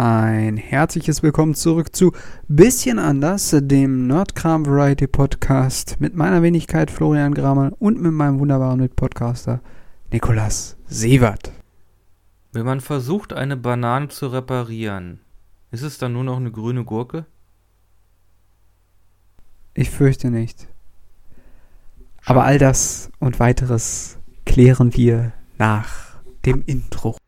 ein herzliches Willkommen zurück zu Bisschen anders, dem Nerdkram Variety Podcast mit meiner Wenigkeit Florian Grammel und mit meinem wunderbaren Mitpodcaster Nikolas Sievert. Wenn man versucht, eine Banane zu reparieren, ist es dann nur noch eine grüne Gurke? Ich fürchte nicht. Aber all das und weiteres klären wir nach dem Intro.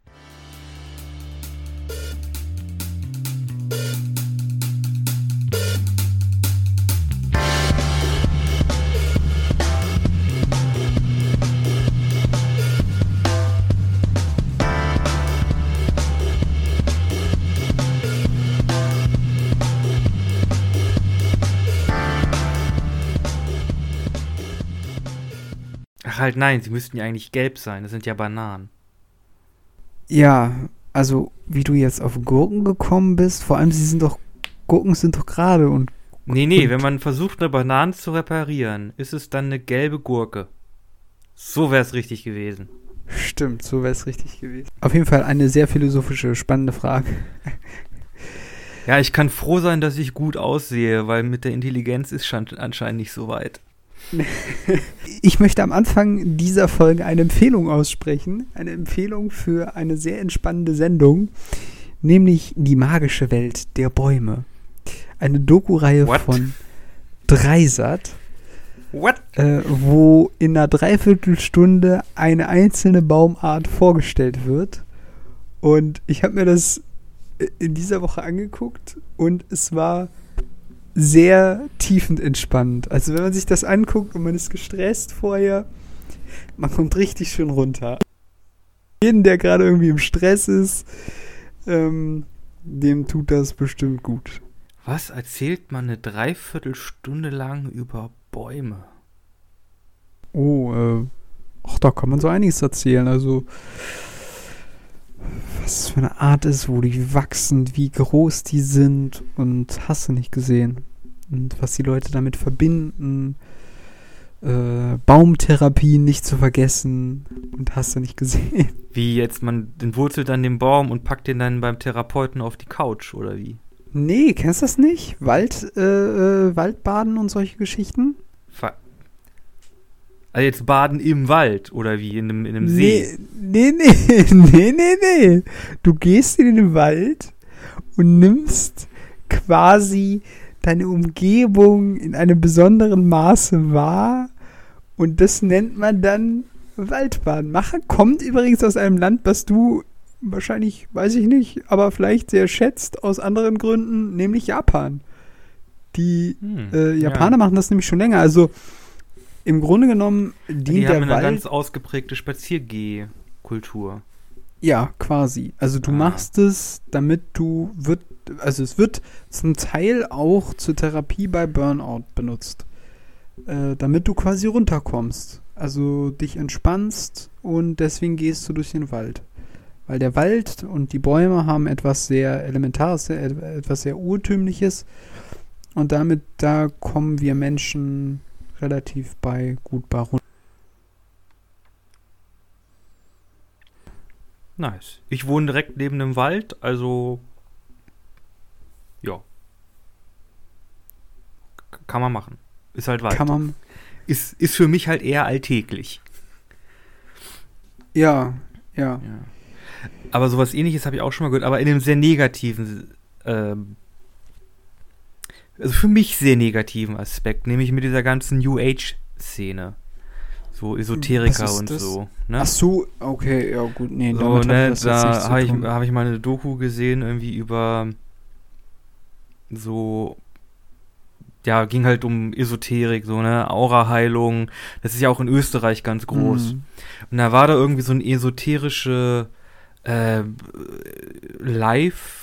Halt nein, sie müssten ja eigentlich gelb sein. Das sind ja Bananen. Ja, also wie du jetzt auf Gurken gekommen bist, vor allem sie sind doch, Gurken sind doch gerade und Nee, nee, wenn man versucht, eine Banane zu reparieren, ist es dann eine gelbe Gurke. So wäre es richtig gewesen. stimmt, so wäre es richtig gewesen. Auf jeden Fall eine sehr philosophische, spannende Frage. Ja, ich kann froh sein, dass ich gut aussehe, weil mit der Intelligenz ist schon anscheinend nicht so weit. Ich möchte am Anfang dieser Folge eine Empfehlung aussprechen. Eine Empfehlung für eine sehr entspannende Sendung, nämlich Die magische Welt der Bäume. Eine Doku-Reihe von Dreisat, What? äh, wo in einer Dreiviertelstunde eine einzelne Baumart vorgestellt wird. Und ich habe mir das äh, in dieser Woche angeguckt und es war sehr tiefenentspannend. Also wenn man sich das anguckt und man ist gestresst vorher, man kommt richtig schön runter. Jeden, der gerade irgendwie im Stress ist, ähm, dem tut das bestimmt gut. Was erzählt man eine Dreiviertelstunde lang über Bäume? Oh, äh, ach, da kann man so einiges erzählen. Also, was für eine Art ist, wo die wachsen, wie groß die sind und hast du nicht gesehen. Und was die Leute damit verbinden. Äh, Baumtherapie nicht zu vergessen und hast du nicht gesehen. Wie jetzt man den wurzelt an dem Baum und packt den dann beim Therapeuten auf die Couch oder wie? Nee, kennst du das nicht? Wald, äh, äh, Waldbaden und solche Geschichten? Ver also jetzt baden im Wald oder wie in einem, in einem See? Nee, nee, nee, nee, nee, nee. Du gehst in den Wald und nimmst quasi deine Umgebung in einem besonderen Maße wahr und das nennt man dann Waldbaden. Macher kommt übrigens aus einem Land, was du wahrscheinlich, weiß ich nicht, aber vielleicht sehr schätzt aus anderen Gründen, nämlich Japan. Die Hm, äh, ja. Japaner machen das nämlich schon länger. Also im Grunde genommen dient Die der haben eine Wald ganz ausgeprägte Spaziergeh-Kultur. Ja, quasi. Also du Ah. machst es, damit du wird, also es wird zum Teil auch zur Therapie bei Burnout benutzt, äh, damit du quasi runterkommst. Also dich entspannst und deswegen gehst du durch den Wald. Weil der Wald und die Bäume haben etwas sehr Elementares, etwas sehr Urtümliches und damit, da kommen wir Menschen relativ bei gut bei runter. Nice. Ich wohne direkt neben einem Wald, also ja. Kann man machen. Ist halt Wald. Kann man, Ist, ist für mich halt eher alltäglich. ja, ja. Ja. Aber sowas ähnliches habe ich auch schon mal gehört, aber in einem sehr negativen, ähm, also für mich sehr negativen Aspekt, nämlich mit dieser ganzen New Age-Szene. So Esoteriker und das? so. Ne? Ach so, okay, ja gut, nee, so, damit ne, nichts da habe ich, hab ich mal eine Doku gesehen, irgendwie über so, ja, ging halt um Esoterik, so, ne, Aura-Heilung. Das ist ja auch in Österreich ganz groß. Mhm. Und da war da irgendwie so eine esoterische äh, Life-Coach,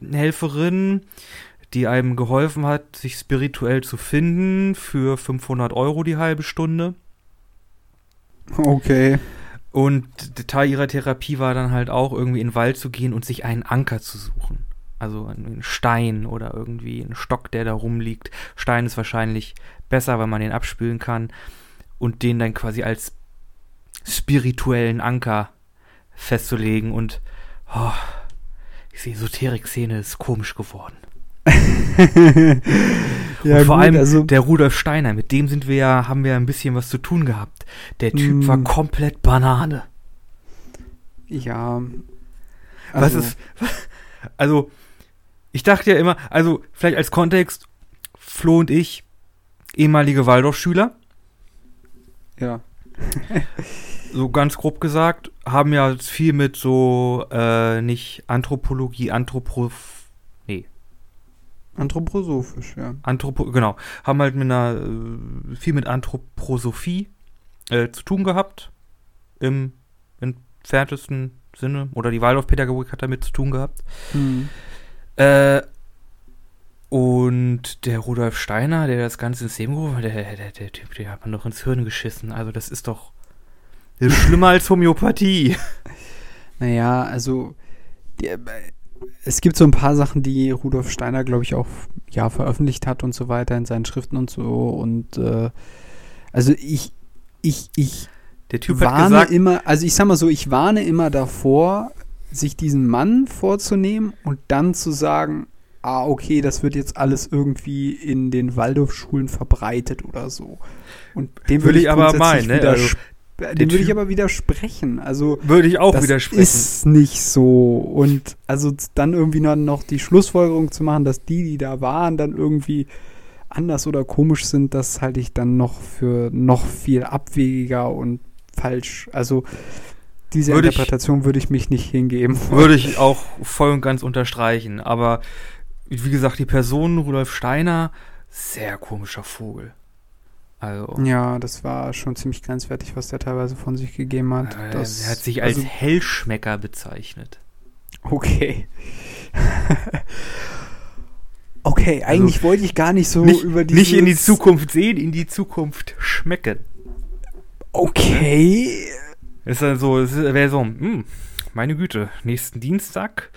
Lebenshelferin, die einem geholfen hat, sich spirituell zu finden für 500 Euro die halbe Stunde. Okay. Und Teil ihrer Therapie war dann halt auch irgendwie in den Wald zu gehen und sich einen Anker zu suchen. Also einen Stein oder irgendwie einen Stock, der da rumliegt. Stein ist wahrscheinlich besser, weil man den abspülen kann. Und den dann quasi als spirituellen Anker festzulegen und oh, diese Esoterik-Szene ist komisch geworden. ja, und vor gut, allem also der Rudolf Steiner, mit dem sind wir ja, haben wir ein bisschen was zu tun gehabt. Der Typ mm. war komplett Banane. Ja. Also. Was ist. Also, ich dachte ja immer, also vielleicht als Kontext, Flo und ich, ehemalige Waldorfschüler. Ja. so ganz grob gesagt, haben ja viel mit so, äh, nicht Anthropologie, Anthropoph Anthroposophisch, ja. Anthropo, genau. Haben halt mit einer, äh, viel mit Anthroposophie äh, zu tun gehabt. Im entferntesten Sinne. Oder die Waldorfpädagogik hat damit zu tun gehabt. Mhm. Äh, und der Rudolf Steiner, der das Ganze ins Leben gerufen hat, der, der, der, Typ, der hat man doch ins Hirn geschissen. Also das ist doch das ist schlimmer als Homöopathie. Naja, also die, es gibt so ein paar Sachen, die Rudolf Steiner, glaube ich, auch ja, veröffentlicht hat und so weiter in seinen Schriften und so. Und äh, also ich, ich, ich Der typ warne gesagt, immer, also ich sag mal so, ich warne immer davor, sich diesen Mann vorzunehmen und dann zu sagen, ah, okay, das wird jetzt alles irgendwie in den Waldorfschulen verbreitet oder so. Und dem würde ich aber meinen, ne? Also, dem würde ich aber widersprechen. Also würde ich auch das widersprechen. Ist nicht so. Und also dann irgendwie noch die Schlussfolgerung zu machen, dass die, die da waren, dann irgendwie anders oder komisch sind, das halte ich dann noch für noch viel abwegiger und falsch. Also diese würde Interpretation ich, würde ich mich nicht hingeben. Würde ich auch voll und ganz unterstreichen. Aber wie gesagt, die Person Rudolf Steiner, sehr komischer Vogel. Also, ja, das war schon ziemlich grenzwertig, was der teilweise von sich gegeben hat. Das, er hat sich als also, Hellschmecker bezeichnet. Okay. okay, also eigentlich also, wollte ich gar nicht so nicht, über die. Nicht in die Zukunft sehen, in die Zukunft schmecken. Okay. Ist dann so, es wäre so, hm, meine Güte, nächsten Dienstag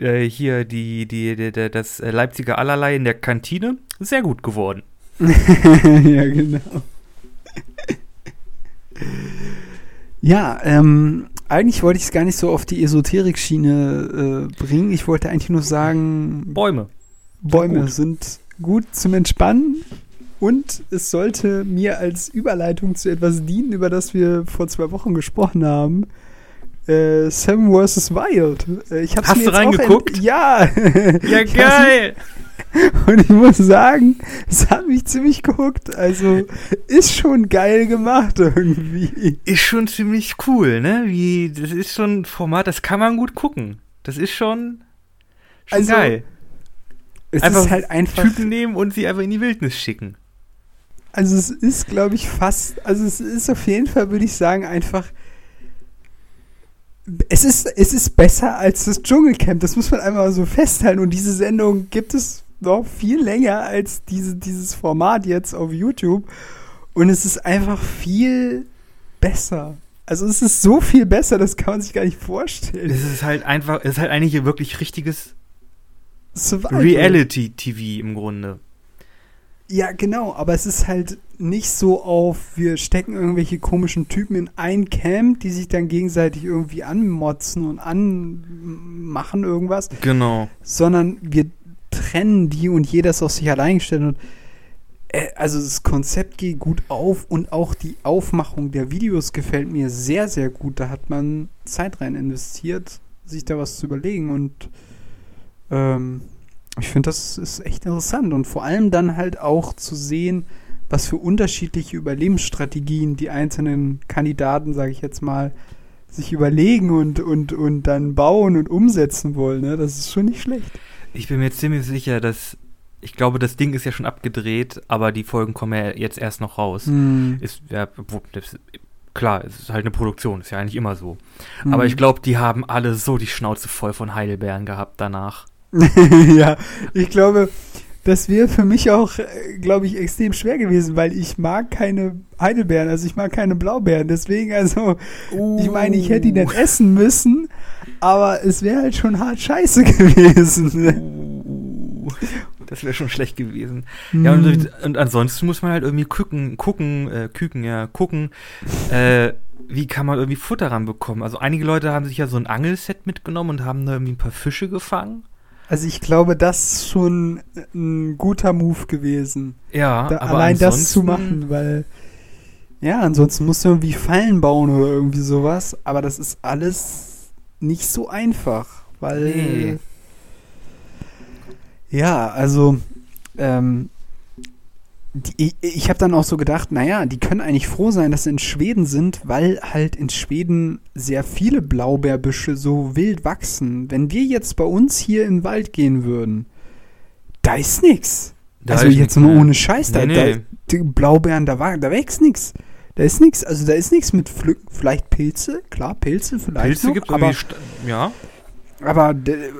äh, hier die, die, die, das Leipziger Allerlei in der Kantine, sehr gut geworden. ja, genau. ja, ähm, eigentlich wollte ich es gar nicht so auf die Esoterik-Schiene äh, bringen. Ich wollte eigentlich nur sagen: Bäume. Bäume gut. sind gut zum Entspannen und es sollte mir als Überleitung zu etwas dienen, über das wir vor zwei Wochen gesprochen haben. Äh, Seven vs. Wild. Äh, ich hab's Hast mir du reingeguckt? Ja. Ja, geil. Und ich muss sagen, es hat mich ziemlich gehuckt. Also ist schon geil gemacht irgendwie. Ist schon ziemlich cool, ne? Wie, das ist schon ein Format, das kann man gut gucken. Das ist schon, schon also, geil. Es einfach ist halt einfach. Typen nehmen und sie einfach in die Wildnis schicken. Also es ist, glaube ich, fast, also es ist auf jeden Fall, würde ich sagen, einfach es ist, es ist besser als das Dschungelcamp. Das muss man einmal so festhalten. Und diese Sendung gibt es noch viel länger als diese, dieses Format jetzt auf YouTube. Und es ist einfach viel besser. Also es ist so viel besser, das kann man sich gar nicht vorstellen. Es ist halt einfach, es ist halt eigentlich wirklich richtiges Reality-TV im Grunde. Ja, genau, aber es ist halt nicht so auf, wir stecken irgendwelche komischen Typen in ein Camp, die sich dann gegenseitig irgendwie anmotzen und anmachen irgendwas. Genau. Sondern wir trennen die und jeder ist auf sich allein gestellt und äh, also das Konzept geht gut auf und auch die Aufmachung der Videos gefällt mir sehr, sehr gut. Da hat man Zeit rein investiert, sich da was zu überlegen und ähm, ich finde, das ist echt interessant und vor allem dann halt auch zu sehen, was für unterschiedliche Überlebensstrategien die einzelnen Kandidaten, sage ich jetzt mal, sich überlegen und, und, und dann bauen und umsetzen wollen. Ne? Das ist schon nicht schlecht. Ich bin mir ziemlich sicher, dass ich glaube, das Ding ist ja schon abgedreht, aber die Folgen kommen ja jetzt erst noch raus. Mm. Ist, ja, klar, es ist halt eine Produktion, ist ja eigentlich immer so. Mm. Aber ich glaube, die haben alle so die Schnauze voll von Heidelbeeren gehabt danach. ja, ich glaube, das wäre für mich auch, äh, glaube ich, extrem schwer gewesen, weil ich mag keine Heidelbeeren, also ich mag keine Blaubeeren. Deswegen, also, uh. ich meine, ich hätte die dann essen müssen, aber es wäre halt schon hart scheiße gewesen. Uh. Das wäre schon schlecht gewesen. Mm. Ja, und, und, ansonsten muss man halt irgendwie gucken, gucken, äh, küken, ja, gucken, äh, wie kann man irgendwie Futter ranbekommen? Also einige Leute haben sich ja so ein Angelset mitgenommen und haben da irgendwie ein paar Fische gefangen. Also ich glaube, das ist schon ein guter Move gewesen. Ja, da, aber allein das zu machen, weil ja, ansonsten musst du irgendwie Fallen bauen oder irgendwie sowas, aber das ist alles nicht so einfach, weil Nee. ja, also ähm, die, ich, habe dann auch so gedacht, naja, die können eigentlich froh sein, dass sie in Schweden sind, weil halt in Schweden sehr viele Blaubeerbüsche so wild wachsen. Wenn wir jetzt bei uns hier in den Wald gehen würden, da ist. Da also ist jetzt nix nur mehr. ohne Scheiß, da, Nee, da nee. die Blaubeeren, da, da wächst nix. Da ist nix, also da ist nichts mit Pflücken, vielleicht Pilze, klar, Pilze vielleicht Pilze gibt aber, irgendwie, sta- ja. aber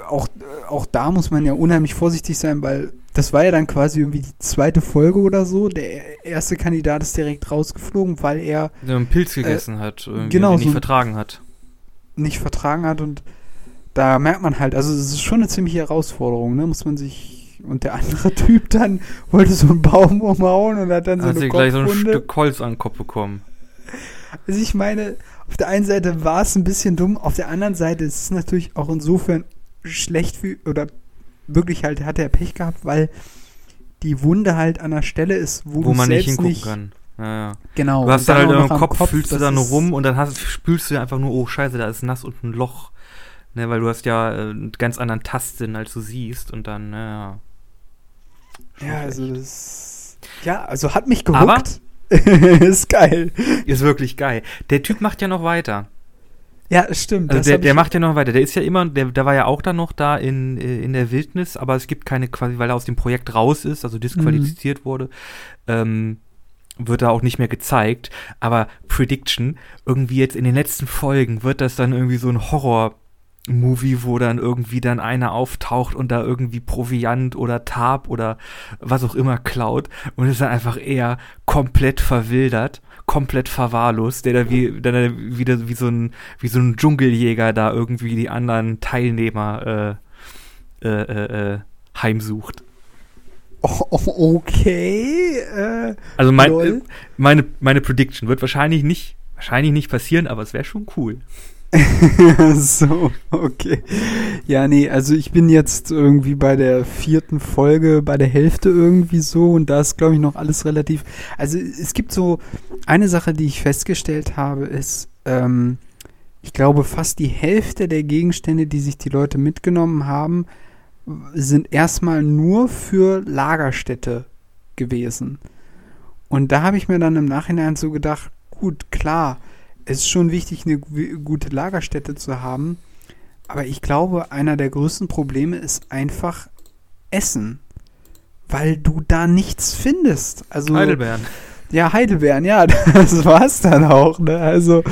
auch, auch da muss man ja unheimlich vorsichtig sein, weil das war ja dann quasi irgendwie die zweite Folge oder so. Der erste Kandidat ist direkt rausgeflogen, weil er Der einen Pilz gegessen hat, irgendwie, Äh, genau, den nicht so- vertragen hat. nicht vertragen hat und da merkt man halt, also es ist schon eine ziemliche Herausforderung, ne, muss man sich und der andere Typ dann wollte so einen Baum umhauen und hat dann so hat eine gleich so ein. Stück Holz an den Kopf bekommen. Also ich meine, auf der einen Seite war es ein bisschen dumm, auf der anderen Seite ist es natürlich auch insofern schlecht für, oder wirklich halt hat er Pech gehabt, weil die Wunde halt an der Stelle ist, wo, Wo man nicht hingucken nicht, kann. Ja, ja. Genau. Du hast dann halt im am Kopf, fühlst du das da nur ist- rum und dann hast, spülst du einfach nur, oh scheiße, da ist nass und ein Loch. Ne, weil du hast ja äh, einen ganz anderen Tastsinn, als du siehst und dann, naja. Ja, also das, ja, also hat mich gehuckt. ist geil. Ist wirklich geil. Der Typ macht ja noch weiter. Ja, stimmt. Also das der, der macht ja noch weiter. Der ist ja immer, der, der war ja auch dann noch da in, äh, in der Wildnis, aber es gibt keine, quasi, weil er aus dem Projekt raus ist, also disqualifiziert wurde, ähm, wird da auch nicht mehr gezeigt. Aber Prediction, irgendwie jetzt in den letzten Folgen wird das dann irgendwie so ein Horror- Movie, wo dann irgendwie dann einer auftaucht und da irgendwie Proviant oder Tab oder was auch immer klaut und ist dann einfach eher komplett verwildert, komplett verwahrlost, der da wie, der da wieder wie so ein, wie so ein Dschungeljäger da irgendwie die anderen Teilnehmer äh, äh, äh, äh, heimsucht. Oh, okay. Äh, Also mein, äh, meine, meine Prediction wird wahrscheinlich nicht, wahrscheinlich nicht passieren, aber es wäre schon cool. so, okay. Ja, nee, also ich bin jetzt irgendwie bei der vierten Folge, bei der Hälfte irgendwie so und da ist, glaube ich, noch alles relativ. Also es gibt so eine Sache, die ich festgestellt habe, ist, ähm, ich glaube, fast die Hälfte der Gegenstände, die sich die Leute mitgenommen haben, sind erstmal nur für Lagerstätte gewesen. Und da habe ich mir dann im Nachhinein so gedacht, gut, klar, es ist schon wichtig, eine gu- gute Lagerstätte zu haben. Aber ich glaube, einer der größten Probleme ist einfach Essen. Weil du da nichts findest. Also, Heidelbeeren. ja, Heidelbeeren, ja, das war's dann auch, ne? Also,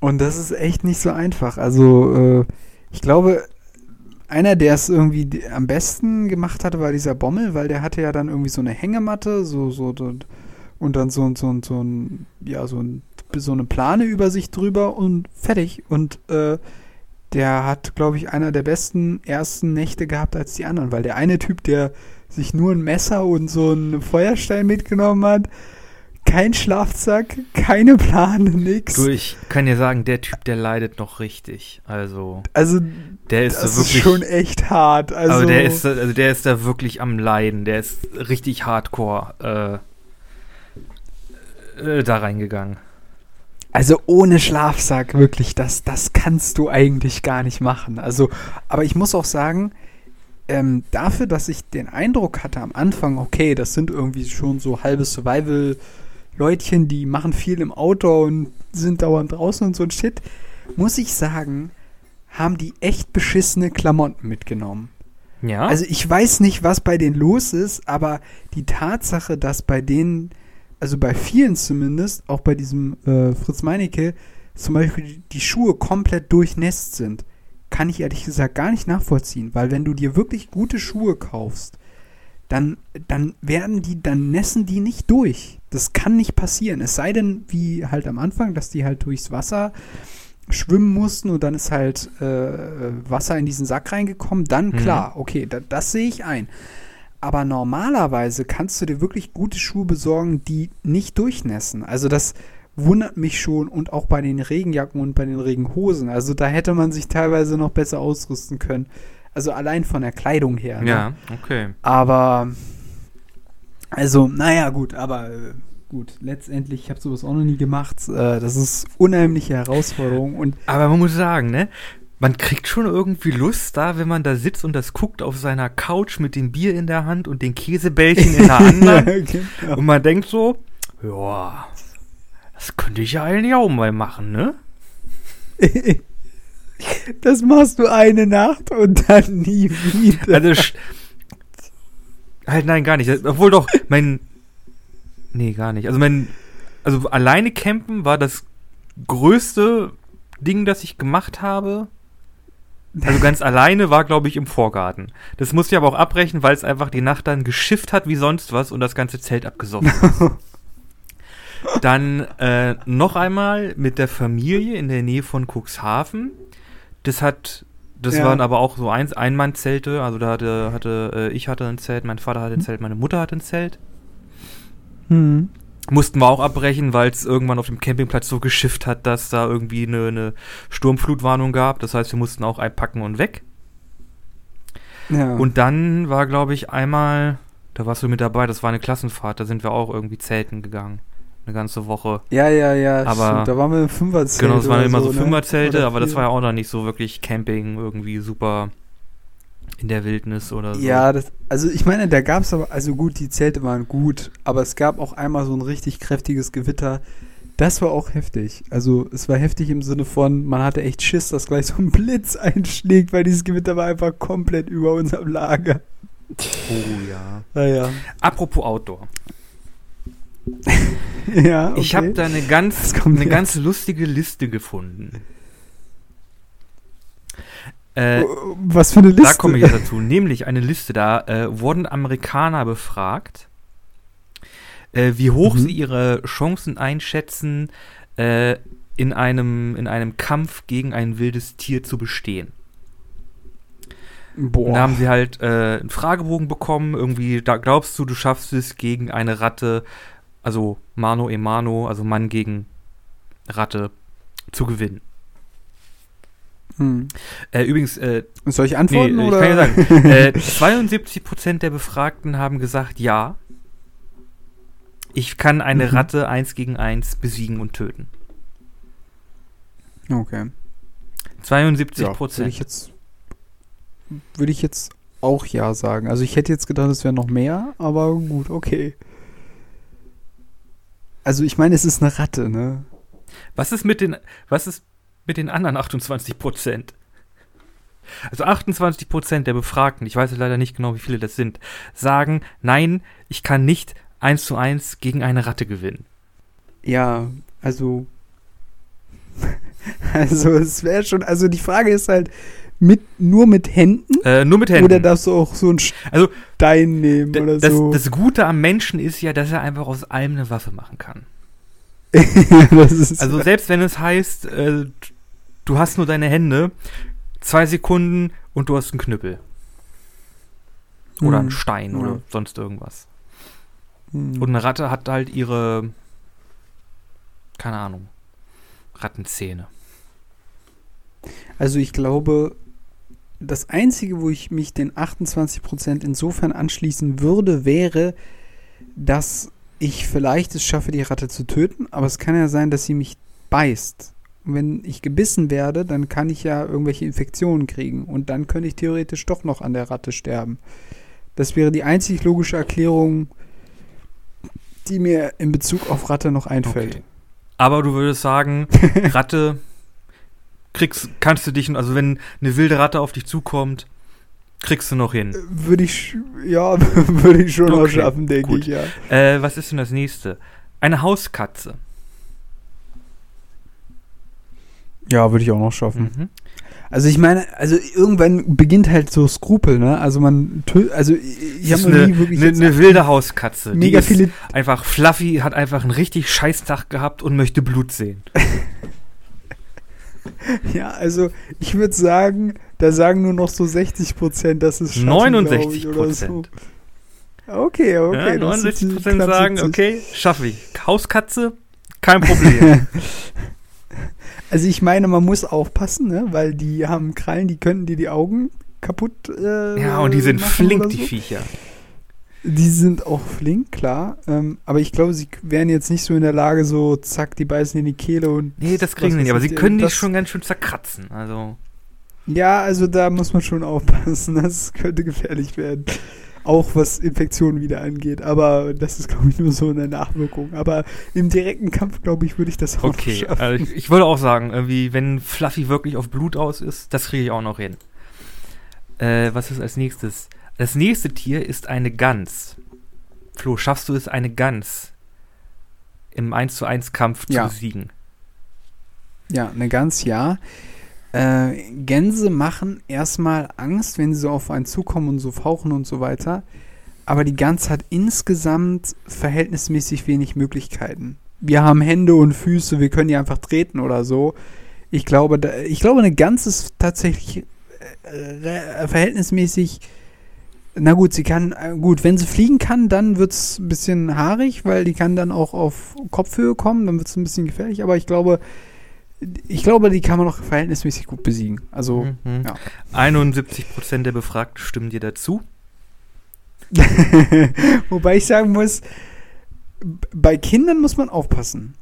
und das ist echt nicht so einfach. Also, äh, ich glaube, einer, der es irgendwie am besten gemacht hatte, war dieser Bommel, weil der hatte ja dann irgendwie so eine Hängematte, so, so, so und dann so, so, so ein, ja, so, ein, so eine Plane über sich drüber und fertig. Und äh, der hat, glaube ich, einer der besten ersten Nächte gehabt als die anderen, weil der eine Typ, der sich nur ein Messer und so einen Feuerstein mitgenommen hat, kein Schlafsack, keine Plane, nix. Du, ich kann dir sagen, der Typ, der leidet noch richtig. Also, Also, der ist das so ist wirklich. schon echt hart. Also, aber der ist, also der ist da wirklich am Leiden. Der ist richtig hardcore äh, äh, da reingegangen. Also ohne Schlafsack, wirklich, das, das kannst du eigentlich gar nicht machen. Also, aber ich muss auch sagen, ähm, dafür, dass ich den Eindruck hatte am Anfang, okay, das sind irgendwie schon so halbe Survival-Leutchen, die machen viel im Outdoor und sind dauernd draußen und so ein Shit, muss ich sagen, haben die echt beschissene Klamotten mitgenommen. Ja. Also ich weiß nicht, was bei denen los ist, aber die Tatsache, dass bei denen, also bei vielen zumindest, auch bei diesem äh, Fritz Meinecke, zum Beispiel die- die Schuhe komplett durchnässt sind, kann ich ehrlich gesagt gar nicht nachvollziehen, weil wenn du dir wirklich gute Schuhe kaufst, dann, dann werden die, dann nässen die nicht durch. Das kann nicht passieren. Es sei denn, wie halt am Anfang, dass die halt durchs Wasser schwimmen mussten und dann ist halt äh, Wasser in diesen Sack reingekommen, dann Mhm. klar, okay, da, das sehe ich ein. Aber normalerweise kannst du dir wirklich gute Schuhe besorgen, die nicht durchnässen. Also das wundert mich schon und auch bei den Regenjacken und bei den Regenhosen. Also da hätte man sich teilweise noch besser ausrüsten können. Also allein von der Kleidung her. Ne? Ja, okay. Aber, also, naja, gut, aber äh, gut, letztendlich, ich habe sowas auch noch nie gemacht. Äh, das ist unheimliche Herausforderung und Aber man muss sagen, ne? Man kriegt schon irgendwie Lust da, wenn man da sitzt und das guckt auf seiner Couch mit dem Bier in der Hand und den Käsebällchen in der anderen. genau. Und man denkt so, ja, das könnte ich ja eigentlich auch mal machen, ne? das machst du eine Nacht und dann nie wieder. Also, halt nein, gar nicht. Obwohl doch, mein, nee, gar nicht. Also mein, also alleine campen war das größte Ding, das ich gemacht habe. Also ganz alleine war, glaube ich, im Vorgarten. Das musste ich aber auch abbrechen, weil es einfach die Nacht dann geschifft hat wie sonst was und das ganze Zelt abgesoffen ist. Dann äh, noch einmal mit der Familie in der Nähe von Cuxhaven. Das hat, das Ja. waren aber auch so Eins Einmannzelte. Also da hatte, hatte äh, ich hatte ein Zelt, mein Vater hatte ein Zelt, meine Mutter hatte ein Zelt. Hm. Mussten wir auch abbrechen, weil es irgendwann auf dem Campingplatz so geschifft hat, dass da irgendwie eine, eine Sturmflutwarnung gab. Das heißt, wir mussten auch einpacken und weg. Ja. Und dann war, glaube ich, einmal, da warst du mit dabei, das war eine Klassenfahrt, da sind wir auch irgendwie zelten gegangen. Eine ganze Woche. ja, ja, ja, Aber- stimmt. Da waren wir im Fünferzelt. Genau, das waren immer so ne? Fünferzelte, aber das war ja auch noch nicht so wirklich Camping, irgendwie super in der Wildnis oder so. Ja, das, also ich meine, da gab es aber, also gut, die Zelte waren gut, aber es gab auch einmal so ein richtig kräftiges Gewitter. Das war auch heftig. Also es war heftig im Sinne von, man hatte echt Schiss, dass gleich so ein Blitz einschlägt, weil dieses Gewitter war einfach komplett über unserem Lager. Oh ja. Naja. Apropos Outdoor. Ja, okay. Ich habe da eine ganz, eine jetzt? ganz lustige Liste gefunden. Äh, Was für eine Liste. da komme ich jetzt dazu. Nämlich eine Liste, da äh, wurden Amerikaner befragt, äh, wie hoch Mhm. sie ihre Chancen einschätzen, äh, in, einem, in einem Kampf gegen ein wildes Tier zu bestehen. Boah. Und da haben sie halt äh, einen Fragebogen bekommen, irgendwie, da glaubst du, du schaffst es gegen eine Ratte, also Mano e Mano, also Mann gegen Ratte, zu gewinnen. Hm. Äh, übrigens, äh, Soll ich nee, antworten? ich oder? kann ja sagen, äh, 72% der Befragten haben gesagt, ja, ich kann eine Mhm. Ratte eins gegen eins besiegen und töten. Okay. 72 Ja, würde Prozent. ich jetzt würde ich jetzt auch ja sagen. Also ich hätte jetzt gedacht, es wäre noch mehr, aber gut, okay. Also ich meine, es ist eine Ratte, ne? Was ist mit den, was ist mit den anderen 28 Prozent? Also 28 Prozent der Befragten, ich weiß leider nicht genau, wie viele das sind, sagen, nein, ich kann nicht eins zu eins gegen eine Ratte gewinnen. Ja, also also es wäre schon, also die Frage ist halt mit nur mit Händen Äh, nur mit Händen. oder darfst du auch so einen Also, Stein nehmen oder das, so? das Gute am Menschen ist ja, dass er einfach aus allem eine Waffe machen kann. Also selbst wenn es heißt, äh, du hast nur deine Hände, zwei Sekunden und du hast einen Knüppel. Oder einen Hm, Stein ja. oder sonst irgendwas. hm. Und eine Ratte hat halt ihre, keine Ahnung, Rattenzähne. Also ich glaube, das Einzige, wo ich mich den 28% insofern anschließen würde, wäre, dass ich vielleicht es schaffe, die Ratte zu töten, aber es kann ja sein, dass sie mich beißt. Wenn ich gebissen werde, dann kann ich ja irgendwelche Infektionen kriegen und dann könnte ich theoretisch doch noch an der Ratte sterben. Das wäre die einzig logische Erklärung, die mir in Bezug auf Ratte noch einfällt. Okay. Aber du würdest sagen, Ratte kriegst, kannst du dich, also wenn eine wilde Ratte auf dich zukommt, kriegst du noch hin. Würde ich, ja, würde ich schon noch Okay, schaffen, denke ich, ja. Äh, was ist denn das nächste? Eine Hauskatze. Ja, würde ich auch noch schaffen. Mhm. Also ich meine, also irgendwann beginnt halt so Skrupel, ne? Also man, also ich habe eine, nie wirklich eine, jetzt eine wilde Hauskatze. Die mega ist viele. einfach fluffy, hat einfach einen richtig scheiß Tag gehabt und möchte Blut sehen. Ja, also ich würde sagen, da sagen nur noch so 60 Prozent, dass es ich, 69 oder Prozent. So. Okay, okay. ja, das ist 69 jetzt Prozent knapp sagen, 70. okay, schaffe ich. Hauskatze Kein Problem. Also ich meine, man muss aufpassen, ne? weil die haben Krallen, die könnten dir die Augen kaputt äh, ja, und die sind flink, oder die so. Viecher. Die sind auch flink, klar. Ähm, aber ich glaube, sie wären jetzt nicht so in der Lage, so zack, die beißen in die Kehle und. Nee, das kriegen sie nicht, aber sie ich, können die das- schon ganz schön zerkratzen. Also, Ja, also da muss man schon aufpassen. Das könnte gefährlich werden. Auch was Infektionen wieder angeht. Aber das ist, glaube ich, nur so eine Nachwirkung. Aber im direkten Kampf, glaube ich, würde ich das auch okay. schaffen. Also ich, ich würde auch sagen, irgendwie, wenn Fluffy wirklich auf Blut aus ist, das kriege ich auch noch hin. Äh, was ist als nächstes? Das nächste Tier ist eine Gans. Flo, schaffst du es, eine Gans im 1 zu 1 Kampf Ja. zu besiegen? Ja, eine ganz ja. Äh, Gänse machen erstmal Angst, wenn sie so auf einen zukommen und so fauchen und so weiter. Aber die Gans hat insgesamt verhältnismäßig wenig Möglichkeiten. Wir haben Hände und Füße, wir können die einfach treten oder so. Ich glaube, da, ich glaube, eine Gans ist tatsächlich äh, verhältnismäßig. Na gut, sie kann, äh, gut, wenn sie fliegen kann, dann wird es ein bisschen haarig, weil die kann dann auch auf Kopfhöhe kommen, dann wird es ein bisschen gefährlich, aber ich glaube, ich glaube, die kann man noch verhältnismäßig gut besiegen. Also, Mhm. ja. 71% der Befragten stimmen dir dazu. wobei ich sagen muss, bei Kindern muss man aufpassen.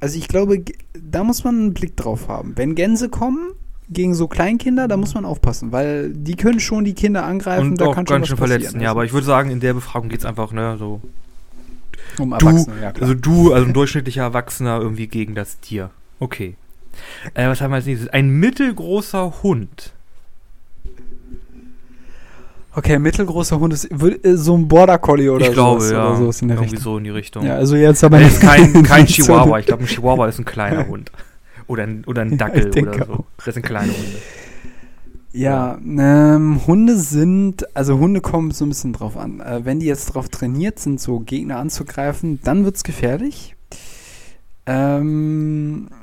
Also ich glaube, da muss man einen Blick drauf haben. Wenn Gänse kommen gegen so Kleinkinder, da muss man aufpassen, weil die können schon die Kinder angreifen, Und da auch kann schon ganz was schön passieren. verletzen. Ja, Also, aber ich würde sagen, in der Befragung geht es einfach, ne, so. um du, Erwachsene, ja klar. Also du, also ein durchschnittlicher Erwachsener irgendwie gegen das Tier. Okay. Äh, was haben wir als nächstes? Ein mittelgroßer Hund. okay, mittelgroßer Hund ist äh, so ein Border Collie oder ich glaube, sowas ja. oder sowas in der irgendwie Richtung. so in die Richtung. Ja, also jetzt aber Er ist kein, kein so- Chihuahua. Ich glaube, ein Chihuahua ist ein kleiner Hund. Oder ein, oder ein Ja, Dackel denke oder so. auch. Das sind kleine Hunde. Ja, ähm, Hunde sind, also Hunde kommen so ein bisschen drauf an. Äh, wenn die jetzt drauf trainiert sind, so Gegner anzugreifen, dann wird's gefährlich. Ähm, äh,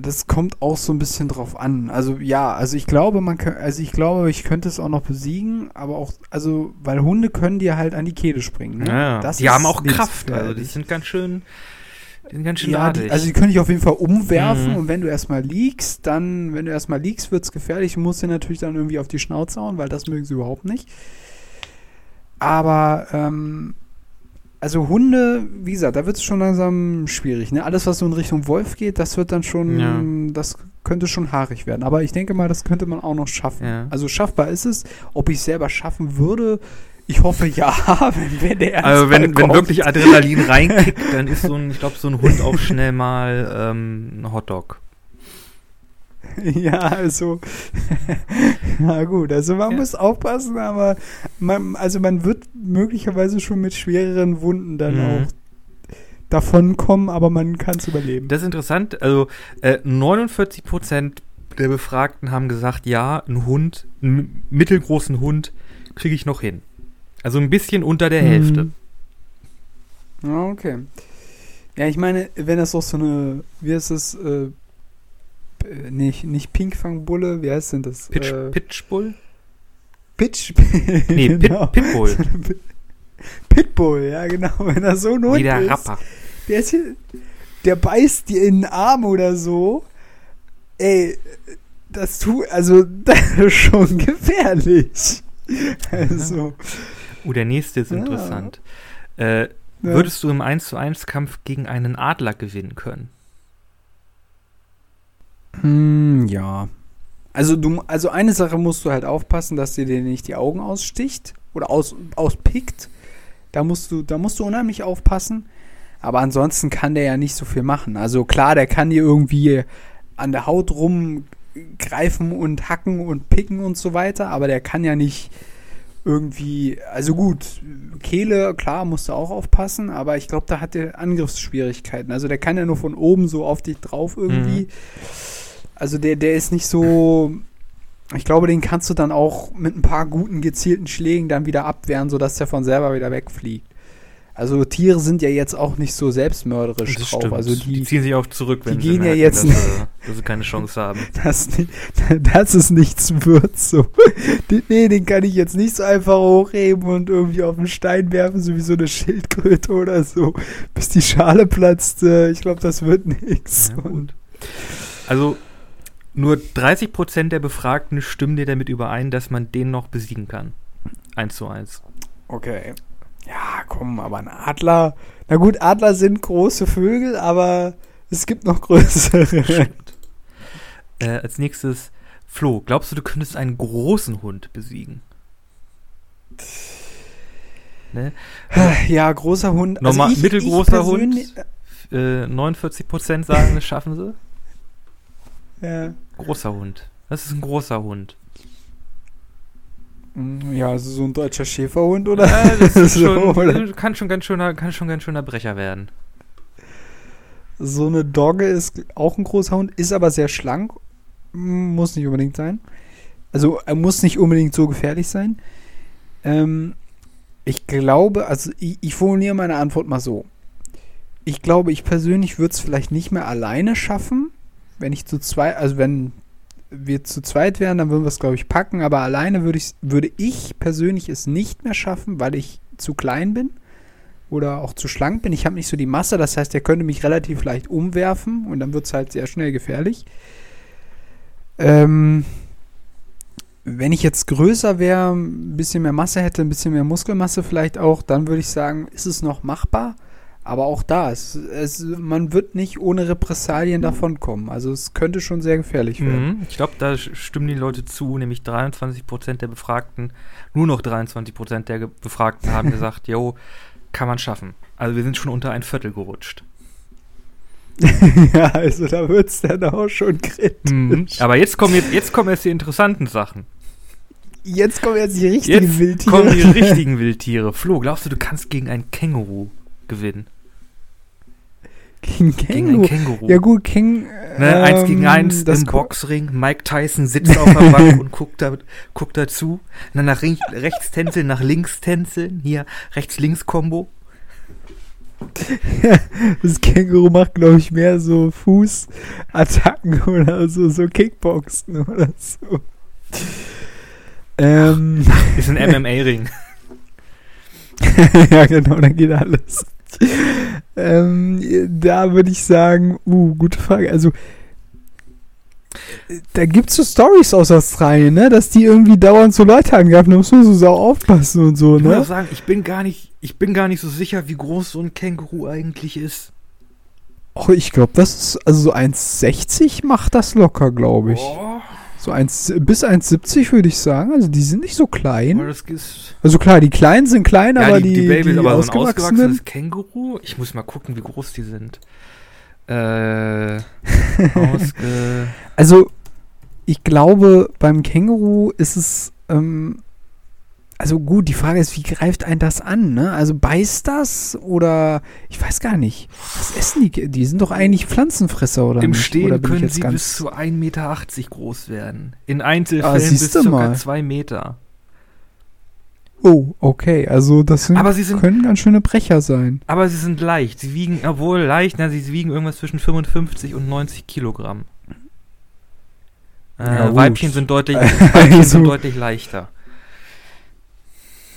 das kommt auch so ein bisschen drauf an. Also ja, also ich glaube, man kann, also ich glaube, ich könnte es auch noch besiegen, aber auch, also, weil Hunde können dir halt an die Kehle springen. Ne? Ja, Das die haben auch Kraft. Also die sind ganz schön, sind ganz schön Ja, die, also die können dich auf jeden Fall umwerfen Mhm. und wenn du erstmal liegst, dann, wenn du erstmal liegst, wird's gefährlich. Du musst dir natürlich dann irgendwie auf die Schnauze hauen, weil das mögen sie überhaupt nicht. Aber, ähm, also Hunde, wie gesagt, da wird es schon langsam schwierig. Ne? Alles, was so in Richtung Wolf geht, das wird dann schon, Ja. das könnte schon haarig werden. Aber ich denke mal, das könnte man auch noch schaffen. Ja. Also schaffbar ist es. Ob ich es selber schaffen würde, ich hoffe ja, wenn, wenn der also wenn, wenn wirklich Adrenalin reinkickt, dann ist so ein, ich glaube, so ein Hund auch schnell mal ähm, ein Hotdog. Ja, also, na gut, also man Ja. muss aufpassen, aber man, also man wird möglicherweise schon mit schwereren Wunden dann Mhm. auch davonkommen, aber man kann es überleben. Das ist interessant. Also äh, 49% der Befragten haben gesagt, ja, ein Hund, einen mittelgroßen Hund kriege ich noch hin. Also ein bisschen unter der Hälfte. Mhm. Okay. Ja, ich meine, wenn das auch so eine, wie heißt das, äh, nicht, nicht Pinkfangbulle, wie heißt denn das? Pitch, äh, Pitchbull? Pitch. Nee, Pit, genau. Pitbull. Pitbull, ja genau. Wenn das so ein Hund Wie der ist. Rapper. Der, ist hier, der beißt dir in den Arm oder so. Ey, das tut, also, das ist schon gefährlich. Also, Oh, der nächste ist Ja. interessant. Äh. Würdest du im 1 zu 1 Kampf gegen einen Adler gewinnen können? Hm, ja. Also, du, also eine Sache musst du halt aufpassen, dass dir dir nicht die Augen aussticht oder aus, auspickt. Da musst du, da musst du unheimlich aufpassen. Aber ansonsten kann der ja nicht so viel machen. Also klar, der kann dir irgendwie an der Haut rumgreifen und hacken und picken und so weiter, aber der kann ja nicht irgendwie, also gut, Kehle, klar, musst du auch aufpassen, aber ich glaube, da hat der Angriffsschwierigkeiten. Also der kann ja nur von oben so auf dich drauf irgendwie. Also der, der ist nicht so. Ich glaube, den kannst du dann auch mit ein paar guten gezielten Schlägen dann wieder abwehren, sodass der von selber wieder wegfliegt. Also Tiere sind ja jetzt auch nicht so selbstmörderisch drauf. Also die, die ziehen sich auch zurück, wenn die sie gehen ja merken, jetzt dass, dass sie keine Chance haben. Das, das ist nichts wird so. Nee, den kann ich jetzt nicht so einfach hochheben und irgendwie auf den Stein werfen, so wie so eine Schildkröte oder so, bis die Schale platzt. Ich glaube, das wird nichts. Ja, also nur 30% der Befragten stimmen dir damit überein, dass man den noch besiegen kann. Eins zu eins. Okay. Ja, komm, aber ein Adler. Na gut, Adler sind große Vögel, aber es gibt noch größere. Äh, als nächstes, Flo, glaubst du, du könntest einen großen Hund besiegen? Ne? Ja, großer Hund. Also Normal, ich, mittelgroßer ich Hund. Äh, 49% sagen, das schaffen sie. Ja. Großer Hund. Das ist ein großer Hund. Hm, ja, also so ein deutscher Schäferhund oder? Ja, das ist so, schon, oder? Kann, schon ganz schöner, kann schon ganz schöner Brecher werden. So eine Dogge ist auch ein großer Hund, ist aber sehr schlank. Muss nicht unbedingt sein. Also er muss nicht unbedingt so gefährlich sein. Ähm, ich glaube, also ich, ich formuliere meine Antwort mal so. Ich glaube, ich persönlich würde es vielleicht nicht mehr alleine schaffen, wenn ich zu zwei, also wenn wir zu zweit wären, dann würden wir es, glaube ich, packen. Aber alleine würde ich, würde ich persönlich es nicht mehr schaffen, weil ich zu klein bin oder auch zu schlank bin. Ich habe nicht so die Masse, das heißt, er könnte mich relativ leicht umwerfen und dann wird es halt sehr schnell gefährlich. Ähm, wenn ich jetzt größer wäre, ein bisschen mehr Masse hätte, ein bisschen mehr Muskelmasse vielleicht auch, dann würde ich sagen, ist es noch machbar. Aber auch da, es, es, man wird nicht ohne Repressalien davon kommen. Also es könnte schon sehr gefährlich werden. Mhm. Ich glaube, da stimmen die Leute zu, nämlich 23% der Befragten, nur noch 23% der Befragten haben gesagt, jo, kann man schaffen. Also wir sind schon unter ein Viertel gerutscht. ja, also da wird es dann auch schon kritisch. Mhm. Aber jetzt kommen, jetzt, jetzt kommen erst die interessanten Sachen. Jetzt kommen jetzt die richtigen jetzt Wildtiere. kommen die richtigen Wildtiere. Flo, glaubst du, du kannst gegen ein Känguru gewinnen? Gegen, Känguru. gegen Känguru. Ja gut, Käng. Ne, ähm, eins gegen eins im Boxring. Mike Tyson sitzt auf der Bank und guckt, da, guckt dazu. Und dann nach rechts tänzeln, nach links tänzeln. Hier rechts-links-Kombo. das Känguru macht, glaube ich, mehr so Fußattacken oder so, so Kickboxen oder so. Ähm. Ist ein MMA-Ring. ja, genau, dann geht alles. ähm, da würde ich sagen, uh, gute Frage. Also, da gibt es so Stories aus Australien, ne? Dass die irgendwie dauernd so Leute angreifen, da muss man so sau aufpassen und so, ich ne? Ich muss sagen, ich bin gar nicht, ich bin gar nicht so sicher, wie groß so ein Känguru eigentlich ist. Oh, ich glaube, das ist, also so 1,60 macht das locker, glaube ich. Oh. So 1, bis 1,70 würde ich sagen. Also die sind nicht so klein. also klar, die Kleinen sind klein, ja, aber die, die, die, Babys, die aber so ein ausgewachsenes Känguru. Ich muss mal gucken, wie groß die sind. Äh, ausge also ich glaube, beim Känguru ist es ähm, also gut, die Frage ist, wie greift ein das an? Ne? Also beißt das oder ich weiß gar nicht. Was essen die? Die sind doch eigentlich Pflanzenfresser oder Im nicht? Stehen oder können sie bis zu 1,80 Meter groß werden. In Einzelfällen ah, bis zu 2 Meter. Oh, okay. Also das sind, sind, können ganz schöne Brecher sein. Aber sie sind leicht. Sie wiegen, obwohl leicht, na, sie wiegen irgendwas zwischen 55 und 90 Kilogramm. Äh, ja, Weibchen sind deutlich, Weibchen also, sind deutlich leichter.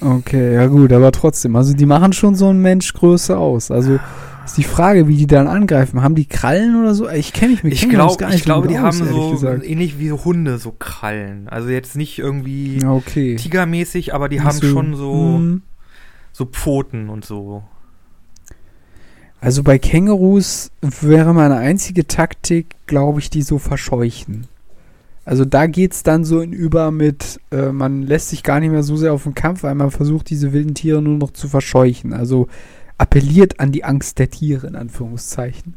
Okay, ja gut, aber trotzdem, also die machen schon so einen Menschgröße aus. Also ist die Frage, wie die dann angreifen. Haben die Krallen oder so? Ich kenne mich mit Ich glaube, ich glaube, die aus, haben so gesagt. ähnlich wie Hunde so Krallen. Also jetzt nicht irgendwie okay. tigermäßig, aber die nicht haben so, schon so hm. so Pfoten und so. Also bei Kängurus wäre meine einzige Taktik, glaube ich, die so verscheuchen. Also da geht es dann so in über mit, äh, man lässt sich gar nicht mehr so sehr auf den Kampf, weil man versucht, diese wilden Tiere nur noch zu verscheuchen. Also appelliert an die Angst der Tiere, in Anführungszeichen.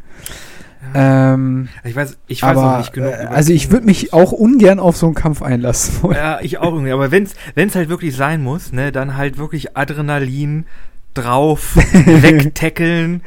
Ja. Ähm, ich weiß, ich weiß aber, auch nicht genug. Äh, also ich würde mich auch ungern auf so einen Kampf einlassen wollen. Ja, ich auch irgendwie. Aber wenn es halt wirklich sein muss, ne, dann halt wirklich Adrenalin drauf, wegtackeln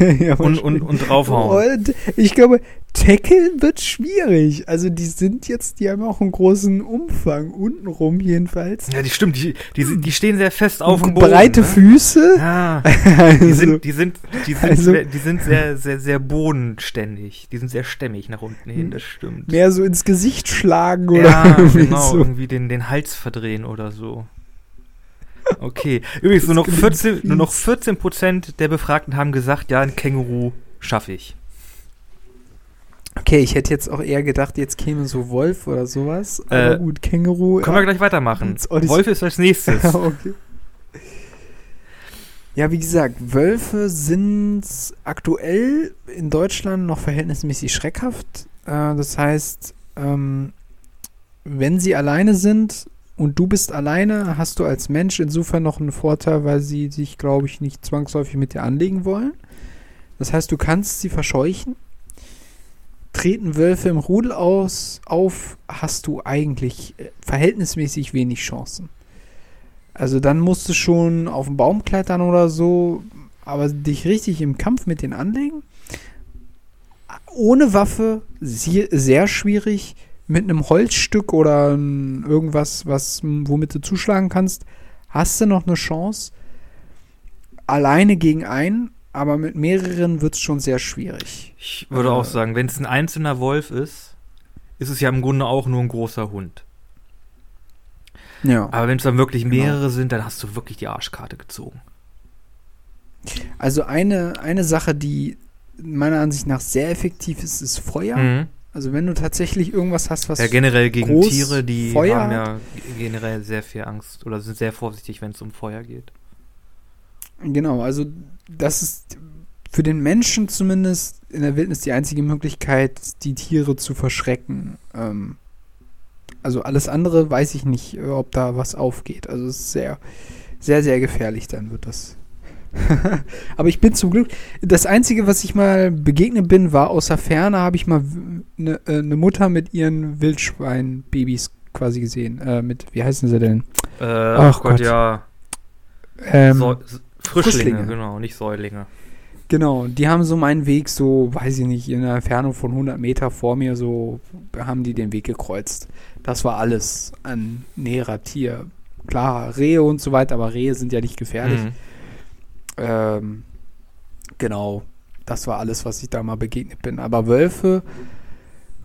ja, und, und, und draufhauen. Und ich glaube, tackeln wird schwierig. Also die sind jetzt, die haben auch einen großen Umfang, untenrum jedenfalls. Ja, die stimmt, die, die, die stehen sehr fest auf dem Boden. Breite ne? Füße. Ja, also, die sind, die sind, die sind, Also- sehr, die sind sehr, sehr, sehr bodenständig. Die sind sehr stämmig nach unten hin, das stimmt. mehr so ins Gesicht schlagen oder Ja, irgendwie genau, so. irgendwie den, den Hals verdrehen oder so. Okay. Übrigens, nur noch, Das 14, klingt nur noch fies. 14 Prozent der Befragten haben gesagt, ja, ein Känguru schaffe ich. Okay, ich hätte jetzt auch eher gedacht, jetzt käme so Wolf oder sowas. Aber Äh, gut, Känguru. Können wir gleich weitermachen. Wolf ist als nächstes. Ja, okay. Ja, wie gesagt, Wölfe sind aktuell in Deutschland noch verhältnismäßig schreckhaft. Äh, das heißt, ähm, wenn sie alleine sind und du bist alleine, hast du als Mensch insofern noch einen Vorteil, weil sie sich, glaube ich, nicht zwangsläufig mit dir anlegen wollen. Das heißt, du kannst sie verscheuchen. Treten Wölfe im Rudel aus, auf, hast du eigentlich äh, verhältnismäßig wenig Chancen. Also dann musst du schon auf den Baum klettern oder so, aber dich richtig im Kampf mit denen anlegen. Ohne Waffe sehr, sehr schwierig. Mit einem Holzstück oder irgendwas, was, womit du zuschlagen kannst, hast du noch eine Chance. Alleine gegen einen, aber mit mehreren wird es schon sehr schwierig. Ich würde Äh, auch sagen, wenn es ein einzelner Wolf ist, ist es ja im Grunde auch nur ein großer Hund. Ja. Aber wenn es dann wirklich Genau. mehrere sind, dann hast du wirklich die Arschkarte gezogen. Also eine, eine Sache, die meiner Ansicht nach sehr effektiv ist, ist Feuer. Mhm. Also wenn du tatsächlich irgendwas hast, was Ja, generell gegen groß Tiere, die Feuer haben ja generell sehr viel Angst oder sind sehr vorsichtig, wenn es um Feuer geht. Genau, also das ist für den Menschen zumindest in der Wildnis die einzige Möglichkeit, die Tiere zu verschrecken. Ähm, also alles andere weiß ich nicht, ob da was aufgeht. Also es ist sehr, sehr, sehr gefährlich, dann wird das. Aber ich bin zum Glück, das Einzige, was ich mal begegnet bin, war aus der Ferne, habe ich mal eine ne Mutter mit ihren Wildschweinbabys quasi gesehen. Äh, mit, wie heißen sie denn? Äh, Ach ach Gott, Gott. ja. Ähm, Säu- Frischlinge, Frischlinge. genau, nicht Säulinge. Genau, die haben so meinen Weg so, weiß ich nicht, in einer Entfernung von 100 Meter vor mir so, haben die den Weg gekreuzt. Das war alles an näherer Tier. Klar, Rehe und so weiter, aber Rehe sind ja nicht gefährlich. Mhm. Ähm, genau, das war alles, was ich da mal begegnet bin. Aber Wölfe,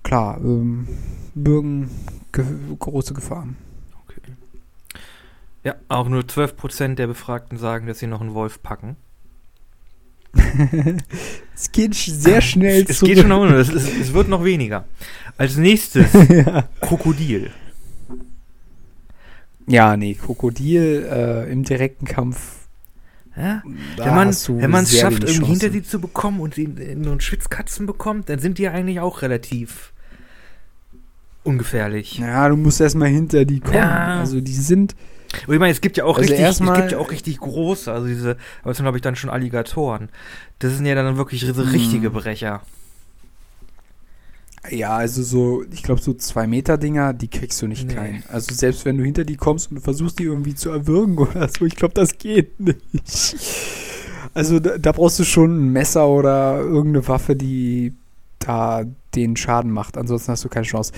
klar, ähm, bürgen ge große Gefahren. Okay. Ja, auch nur 12% der Befragten sagen, dass sie noch einen Wolf packen. es geht sehr schnell Es zurück. geht schon es, es, es wird noch weniger. Als nächstes ja. Krokodil. ja, nee, Krokodil äh, im direkten Kampf. Ja? wenn man es schafft, irgendwie hinter sie zu bekommen und sie in, in so einen Schwitzkatzen bekommt, dann sind die ja eigentlich auch relativ ungefährlich. Ja, du musst erstmal hinter die kommen. Ja. Also die sind. Und ich meine, es gibt ja auch Also richtig, es gibt ja auch richtig große, also diese, aber das sind glaube ich dann schon Alligatoren. Das sind ja dann wirklich so richtige Hm. Brecher. Ja, also so, ich glaube, so zwei Meter Dinger, die kriegst du nicht Nee. klein. Also selbst wenn du hinter die kommst und du versuchst, die irgendwie zu erwürgen oder so, ich glaube, das geht nicht. Also da, da brauchst du schon ein Messer oder irgendeine Waffe, die da den Schaden macht. Ansonsten hast du keine Chance.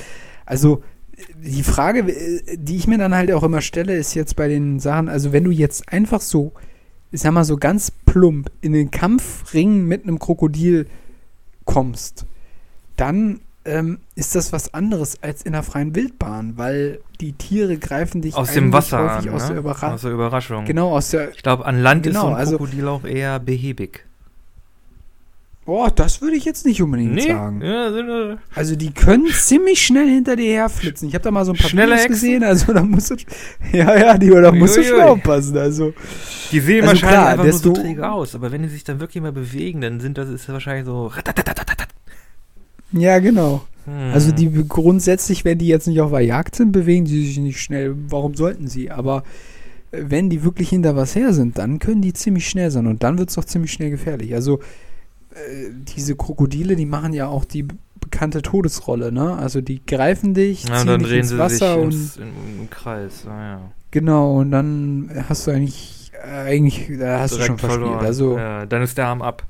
Also die Frage, äh, die ich mir dann halt auch immer stelle, ist jetzt bei den Sachen, also wenn du jetzt einfach so, ich sag mal so ganz plump in den Kampfring mit einem Krokodil kommst, dann ähm, ist das was anderes als in der freien Wildbahn, weil die Tiere greifen dich Aus dem Wasser an, häufig aus ne? der Überraschung. aus der Überraschung. Genau, aus der. Ich glaube, an Land ist Genau, so ein also- Krokodil auch eher behäbig. Boah, das würde ich jetzt nicht unbedingt sagen. Ja, sind, äh, Also die können ziemlich schnell hinter dir herflitzen. Ich habe da mal so ein paar Videos gesehen, also da musst du, ja, ja, die, da musst du schon aufpassen. Also die sehen Also wahrscheinlich klar, einfach nur so träge aus, aber wenn die sich dann wirklich mal bewegen, dann sind das ist das wahrscheinlich so. Ja, genau. Hm. Also die grundsätzlich, wenn die jetzt nicht auf der Jagd sind, bewegen die sich nicht schnell. Warum sollten sie? Aber äh, wenn die wirklich hinter was her sind, dann können die ziemlich schnell sein und dann wird es doch ziemlich schnell gefährlich. Also äh, diese Krokodile, die machen ja auch die be- bekannte Todesrolle, ne? Also die greifen dich, Ja, und ziehen dann dich drehen ins sie Wasser sich und ins, in, im Kreis. Ah, ja. genau und dann hast du eigentlich äh, eigentlich da hast du schon Direkt verspielt. verloren. Also ja, dann ist der Arm ab.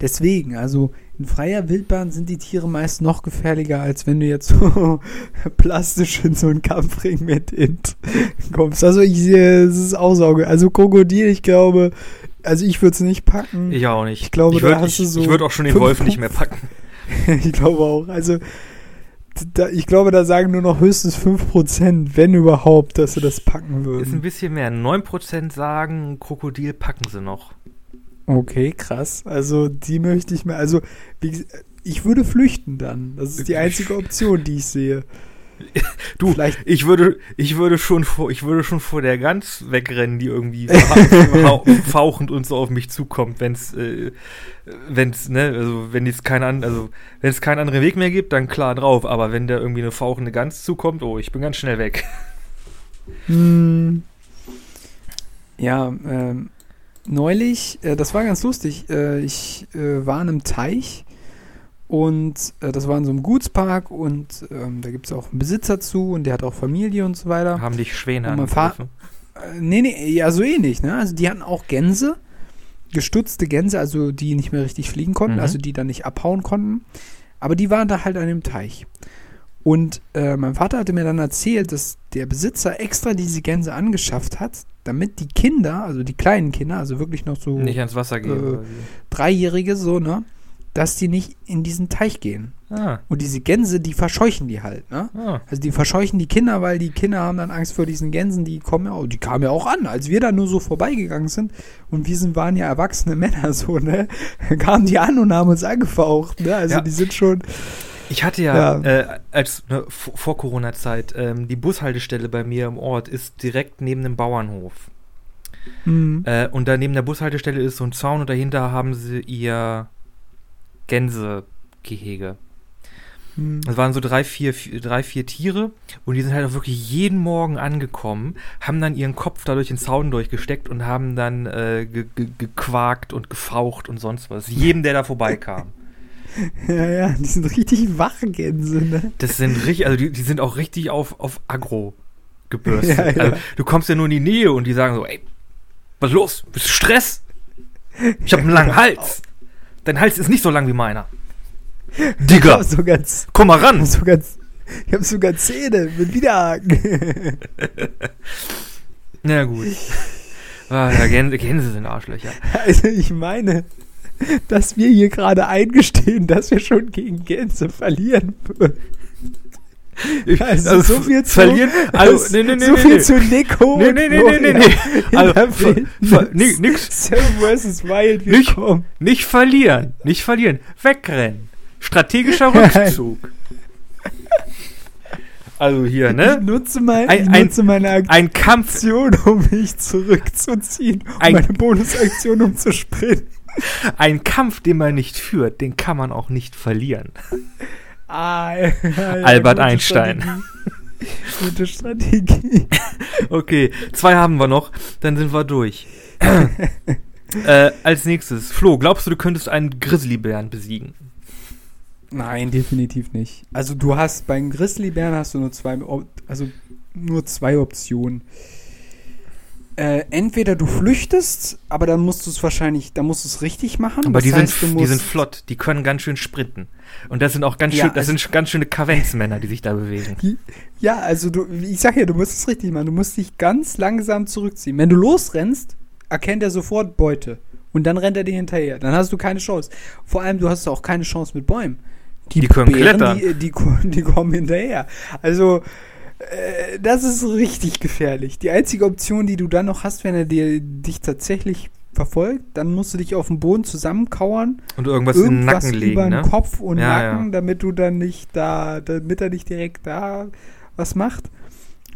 Deswegen, also in freier Wildbahn sind die Tiere meist noch gefährlicher, als wenn du jetzt so plastisch in so einen Kampfring mit Int kommst. Also ich sehe, es ist Aussauge. Also Krokodil, ich glaube, also ich würde es nicht packen. Ich auch nicht. Ich glaube, ich würd, hast ich, so Ich würde auch schon den Wolf nicht mehr packen. ich glaube auch. Also da, ich glaube, da sagen nur noch höchstens 5%, wenn überhaupt, dass sie das packen Ist ein würden. bisschen mehr. 9% sagen, Krokodil packen sie noch. Okay, krass. Also die möchte ich mir, also wie, ich würde flüchten dann. Das ist die einzige Option, die ich sehe. Du, Vielleicht- ich würde, ich würde schon vor, ich würde schon vor der Gans wegrennen, die irgendwie fa- fauchend und so auf mich zukommt, wenn's, äh, wenn's, ne, also wenn jetzt kein an, also wenn es keinen anderen Weg mehr gibt, dann klar drauf. Aber wenn da irgendwie eine fauchende Gans zukommt, oh, ich bin ganz schnell weg. Hm. Ja, ähm, neulich, äh, das war ganz lustig. Äh, ich äh, war in einem Teich und äh, das war in so einem Gutspark und ähm, da gibt es auch einen Besitzer zu und der hat auch Familie und so weiter. Haben dich Schwäne angegriffen. Äh, nee, nee, ja, so ähnlich, ne? Also die hatten auch Gänse, gestutzte Gänse, also die nicht mehr richtig fliegen konnten, Mhm. also die dann nicht abhauen konnten. Aber die waren da halt an dem Teich. Und äh, mein Vater hatte mir dann erzählt, dass der Besitzer extra diese Gänse angeschafft hat, damit die Kinder, also die kleinen Kinder, also wirklich noch so Nicht ans Wasser gehen. äh? Dreijährige, so, ne? Dass die nicht in diesen Teich gehen. Ah, Und diese Gänse, die verscheuchen die halt, ne? ah. Also die verscheuchen die Kinder, weil die Kinder haben dann Angst vor diesen Gänsen, die kommen ja auch, die kamen ja auch an, als wir da nur so vorbeigegangen sind und wir sind, waren ja erwachsene Männer so, ne? Kamen die an und haben uns angefaucht, ne? Also Ja. die sind schon, Ich hatte ja, Ja. Äh, als ne, vor Corona-Zeit, ähm, die Bushaltestelle bei mir im Ort ist direkt neben dem Bauernhof. hm, Äh, und da neben der Bushaltestelle ist so ein Zaun und dahinter haben sie ihr Gänsegehege. hm. Es waren so drei vier, vier, drei, vier Tiere und die sind halt auch wirklich jeden Morgen angekommen, haben dann ihren Kopf da durch den Zaun durchgesteckt und haben dann äh, ge ge gequakt und gefaucht und sonst was. Jedem, der da vorbeikam. ja, ja, die sind richtig wache Gänse, ne? Das sind richtig, also die, die sind auch richtig auf, auf Agro gebürstet. Ja, ja. Also, du kommst ja nur in die Nähe und die sagen so, ey, was ist los? Bist du Stress? Ich habe einen langen Hals. Dein Hals ist nicht so lang wie meiner. Digga, hab so ganz, komm mal hab ran. so ganz, ich hab sogar Zähne mit Widerhaken. Na gut. Ah, ja, Gänse, Gänse sind Arschlöcher. Also ich meine, dass wir hier gerade eingestehen, dass wir schon gegen Gänse verlieren würden. Also, so viel zu, verlieren. Also, nee, nee, nee, so nee, viel nee. zu Nico. Nee, nee, nee, nee, nee, nee. Also, ver, nix, Seven vs. Wild, Nicht- kommen. nicht verlieren. Nicht verlieren. Wegrennen. Strategischer Rückzug. Also hier, Ich ne? nutze, mein, Ein- ich nutze meine Ein Kampf, Aktion, um mich zurückzuziehen. Um Ein- meine Bonusaktion, um zu sprinten. ein Kampf, den man nicht führt, den kann man auch nicht verlieren. Ah, ja, ja, Albert Einstein. Strategie. Gute Strategie. Okay, zwei haben wir noch, dann sind wir durch. äh, als nächstes, Flo, glaubst du, du könntest einen Grizzlybären besiegen? Nein, definitiv nicht. Also du hast beim Grizzlybären hast du nur zwei, also nur zwei Optionen. Äh, entweder du flüchtest, aber dann musst du es wahrscheinlich, dann musst du es richtig machen. Aber Das die, heißt, sind, die sind flott, die können ganz schön sprinten. Und das sind auch ganz Ja, schön, das also- sind ganz schöne Kavenzmänner, die sich da bewegen. Ja, also du, ich sag ja, du musst es richtig machen. Du musst dich ganz langsam zurückziehen. Wenn du losrennst, erkennt er sofort Beute. Und dann rennt er dir hinterher. Dann hast du keine Chance. Vor allem, du hast auch keine Chance mit Bäumen. Die können Bären, klettern. Die, die, die kommen hinterher. Also, äh, das ist richtig gefährlich. Die einzige Option, die du dann noch hast, wenn er dir, dich tatsächlich verfolgt, dann musst du dich auf den Boden zusammenkauern, Und irgendwas, in den irgendwas Nacken über legen, den ne? Kopf und Ja, Nacken, ja. damit du dann nicht da, damit er nicht direkt da was macht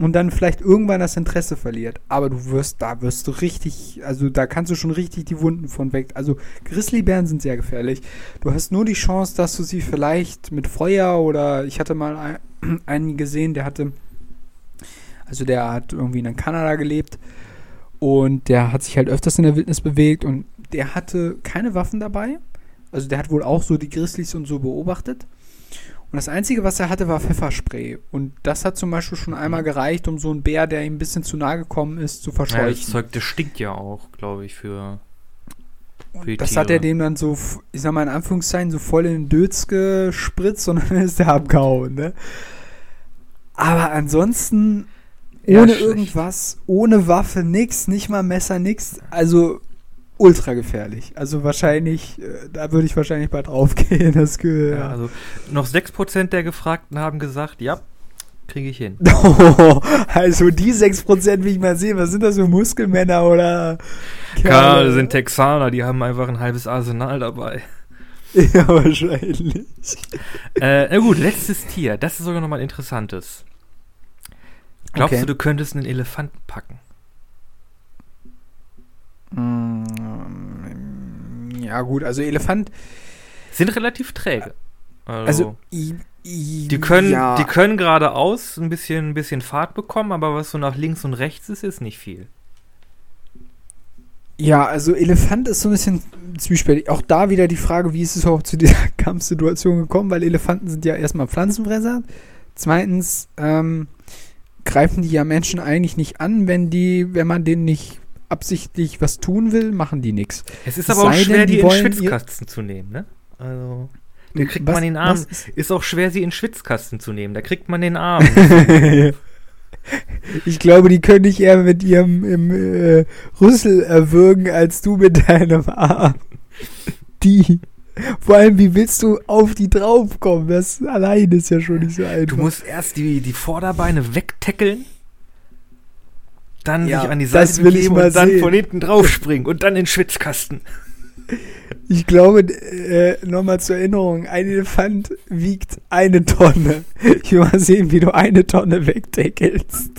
und dann vielleicht irgendwann das Interesse verliert. Aber du wirst, da wirst du richtig, also da kannst du schon richtig die Wunden von weg. Also Grizzlybären sind sehr gefährlich. Du hast nur die Chance, dass du sie vielleicht mit Feuer oder ich hatte mal ein, einen gesehen, der hatte, also der hat irgendwie in Kanada gelebt und der hat sich halt öfters in der Wildnis bewegt und der hatte keine Waffen dabei. Also der hat wohl auch so die Grizzlies und so beobachtet. Und das Einzige, was er hatte, war Pfefferspray. Und das hat zum Beispiel schon einmal gereicht, um so einen Bär, der ihm ein bisschen zu nahe gekommen ist, zu Ja, das verscheuchen. Zeug, das stinkt ja auch, glaube ich, für. für die Das hat er Tiere. dem dann so, ich sag mal in Anführungszeichen, so voll in den Dötz gespritzt und dann ist der abgehauen, ne? Aber ansonsten ohne schlecht. irgendwas, ohne Waffe, nix, nicht mal Messer, nix. Also ultra gefährlich. Also wahrscheinlich, äh, da würde ich wahrscheinlich bald draufgehen. Das Ja, also noch 6% der Gefragten haben gesagt, ja, kriege ich hin. also die 6% will ich mal sehen. Was sind das für Muskelmänner oder Klar, das sind Texaner, die haben einfach ein halbes Arsenal dabei. Ja, wahrscheinlich. äh, na gut, letztes Tier. Das ist sogar nochmal ein interessantes. Glaubst Okay. du, du könntest einen Elefanten packen? Mm, Ja, gut, also Elefant, Sind relativ träge. also i, die können, ja, die können geradeaus ein bisschen, ein bisschen Fahrt bekommen, aber was so nach links und rechts ist, ist nicht viel. ja, also Elefant ist so ein bisschen zwiespältig. Auch da wieder die Frage, wie ist es überhaupt zu dieser Kampfsituation gekommen, weil Elefanten sind ja erstmal Pflanzenfresser. Zweitens ähm, greifen die ja Menschen eigentlich nicht an, wenn die, wenn man denen nicht absichtlich was tun will, machen die nichts. Es ist aber auch sei denn, schwer, die die in Schwitzkasten zu nehmen, ne? Also, da kriegt Was- man den Arm. ist- Ist auch schwer, sie in Schwitzkasten zu nehmen. Da kriegt man den Arm. ich glaube, die können dich eher mit ihrem im, äh, Rüssel erwürgen, als du mit deinem Arm. Die. Vor allem, wie willst du auf die draufkommen? Das allein ist ja schon nicht so einfach. Du musst erst die, die Vorderbeine wegtackeln, dann Ja, sich an die Seite begeben und dann sehen. von hinten draufspringen und dann in den Schwitzkasten. Ich glaube, äh, nochmal zur Erinnerung, ein Elefant wiegt eine Tonne. Ich will mal sehen, wie du eine Tonne wegdeckelst.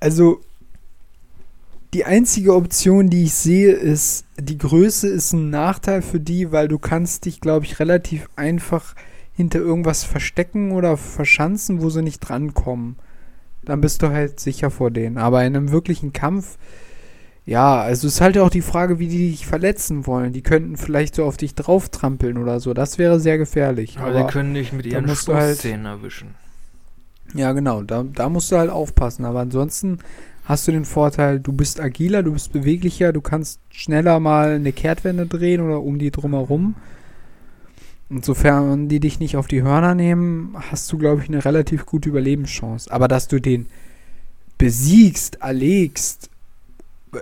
Also, die einzige Option, die ich sehe, ist, die Größe ist ein Nachteil für die, weil du kannst dich, glaube ich, relativ einfach hinter irgendwas verstecken oder verschanzen, wo sie nicht drankommen. Dann bist du halt sicher vor denen. Aber in einem wirklichen Kampf ja, also ist halt auch die Frage, wie die dich verletzen wollen. Die könnten vielleicht so auf dich drauf trampeln oder so. Das wäre sehr gefährlich. Aber, Aber, die können dich mit ihren du halt- Stoßzähnen erwischen. ja, genau, da, da musst du halt aufpassen. Aber ansonsten hast du den Vorteil, du bist agiler, du bist beweglicher, du kannst schneller mal eine Kehrtwende drehen oder um die drumherum. Insofern die dich nicht auf die Hörner nehmen, hast du, glaube ich, eine relativ gute Überlebenschance. Aber dass du den besiegst, erlegst, äh,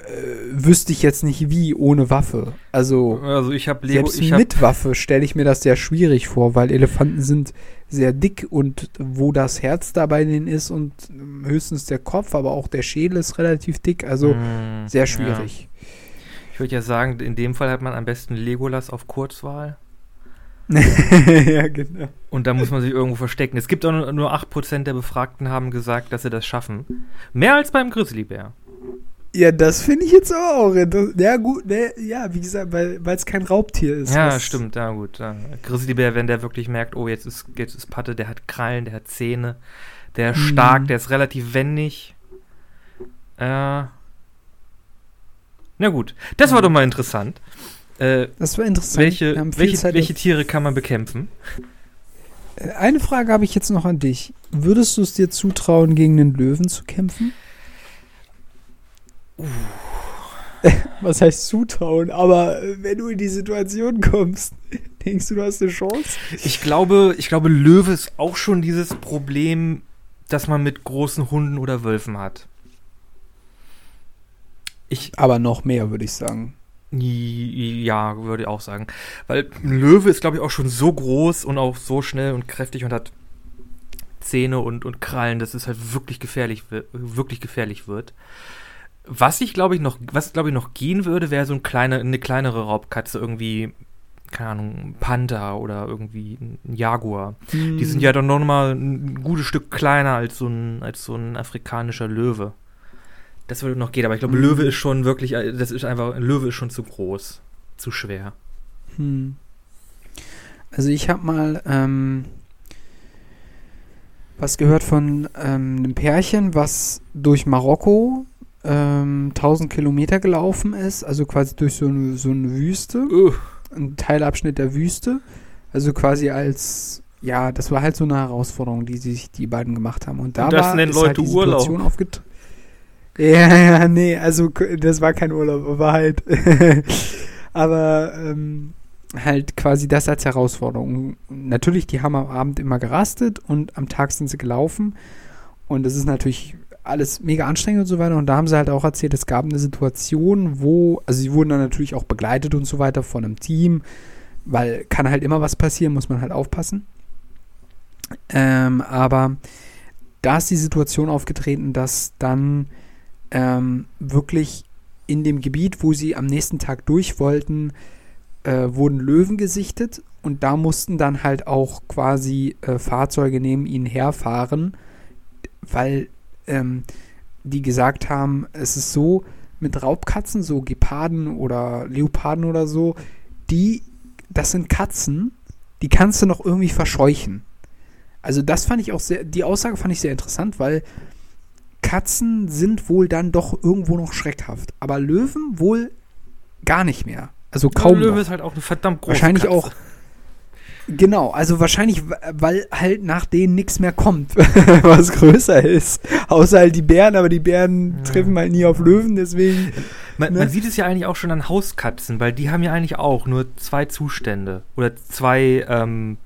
wüsste ich jetzt nicht wie ohne Waffe. Also Also ich habe Lego, selbst ich mit Waffe stelle ich mir das sehr schwierig vor, weil Elefanten sind sehr dick und wo das Herz da bei denen ist und ähm, höchstens der Kopf, aber auch der Schädel ist relativ dick, also Mm, sehr ja. schwierig. Ich würde ja sagen, in dem Fall hat man am besten Legolas auf Kurzwahl. Ja, genau. Und da muss man sich irgendwo verstecken. Es gibt auch nur, nur 8% der Befragten haben gesagt, dass sie das schaffen. Mehr als beim Grizzlybär. Ja, das finde ich jetzt aber auch. Ja, gut, ne, ja, wie gesagt, weil es kein Raubtier ist. Ja, stimmt, ja gut. Ja. Grizzlybär, wenn der wirklich merkt, oh, jetzt ist, jetzt ist Patte, der hat Krallen, der hat Zähne, der ist Mhm. stark, der ist relativ wendig. Äh. Na gut, das war Mhm. doch mal interessant. Äh, Das war interessant. welche welche, welche Tiere kann man bekämpfen? Äh, Eine Frage habe ich jetzt noch an dich. Würdest du es dir zutrauen, gegen einen Löwen zu kämpfen? Was heißt zutrauen? Aber wenn du in die Situation kommst, denkst du, du hast eine Chance? Ich glaube, ich glaube, Löwe ist auch schon dieses Problem, das man mit großen Hunden oder Wölfen hat. Ich, Aber noch mehr, würde ich sagen. ja, würde ich auch sagen. Weil ein Löwe ist, glaube ich, auch schon so groß und auch so schnell und kräftig und hat Zähne und, und Krallen, dass es halt wirklich gefährlich, wi- wirklich gefährlich wird. Was ich, glaube ich, noch, was, glaube ich, noch gehen würde, wäre so ein kleine, eine kleinere Raubkatze, irgendwie, keine Ahnung, ein Panther oder irgendwie ein Jaguar. Die sind ja dann noch mal ein gutes Stück kleiner als so ein, als so ein afrikanischer Löwe. Das würde noch gehen, aber ich glaube, Mhm. Löwe ist schon wirklich, äh, das ist einfach, ein Löwe ist schon zu groß, zu schwer. Hm. Also ich habe mal ähm, was gehört von ähm, einem Pärchen, was durch Marokko ähm, 1000 Kilometer gelaufen ist, also quasi durch so eine, so eine Wüste, Uh, ein Teilabschnitt der Wüste. Also quasi als, ja, das war halt so eine Herausforderung, die sich die beiden gemacht haben. Und da Und das war, nennen Leute halt die Urlaub. Situation aufget Ja, ja, nee, also das war kein Urlaub, war halt. aber ähm, halt quasi das als Herausforderung. Natürlich, die haben am Abend immer gerastet und am Tag sind sie gelaufen. Und das ist natürlich alles mega anstrengend und so weiter. Und da haben sie halt auch erzählt, es gab eine Situation, wo, also sie wurden dann natürlich auch begleitet und so weiter von einem Team, weil kann halt immer was passieren, muss man halt aufpassen. Ähm, aber da ist die Situation aufgetreten, dass dann ähm, wirklich in dem Gebiet, wo sie am nächsten Tag durch wollten, äh, wurden Löwen gesichtet und da mussten dann halt auch quasi äh, Fahrzeuge neben ihnen herfahren, weil ähm, die gesagt haben, es ist so mit Raubkatzen, so Geparden oder Leoparden oder so, die, das sind Katzen, die kannst du noch irgendwie verscheuchen. Also das fand ich auch sehr, die Aussage fand ich sehr interessant, weil Katzen sind wohl dann doch irgendwo noch schreckhaft, aber Löwen wohl gar nicht mehr. Also kaum. Löwe noch. ist halt auch eine verdammt große Wahrscheinlich Katze. auch. Genau, also wahrscheinlich, weil halt nach denen nichts mehr kommt, was größer ist. Außer halt die Bären, aber die Bären Ja. treffen halt nie auf Löwen, deswegen. Man, ne? man sieht es ja eigentlich auch schon an Hauskatzen, weil die haben ja eigentlich auch nur zwei Zustände. Oder zwei, ähm,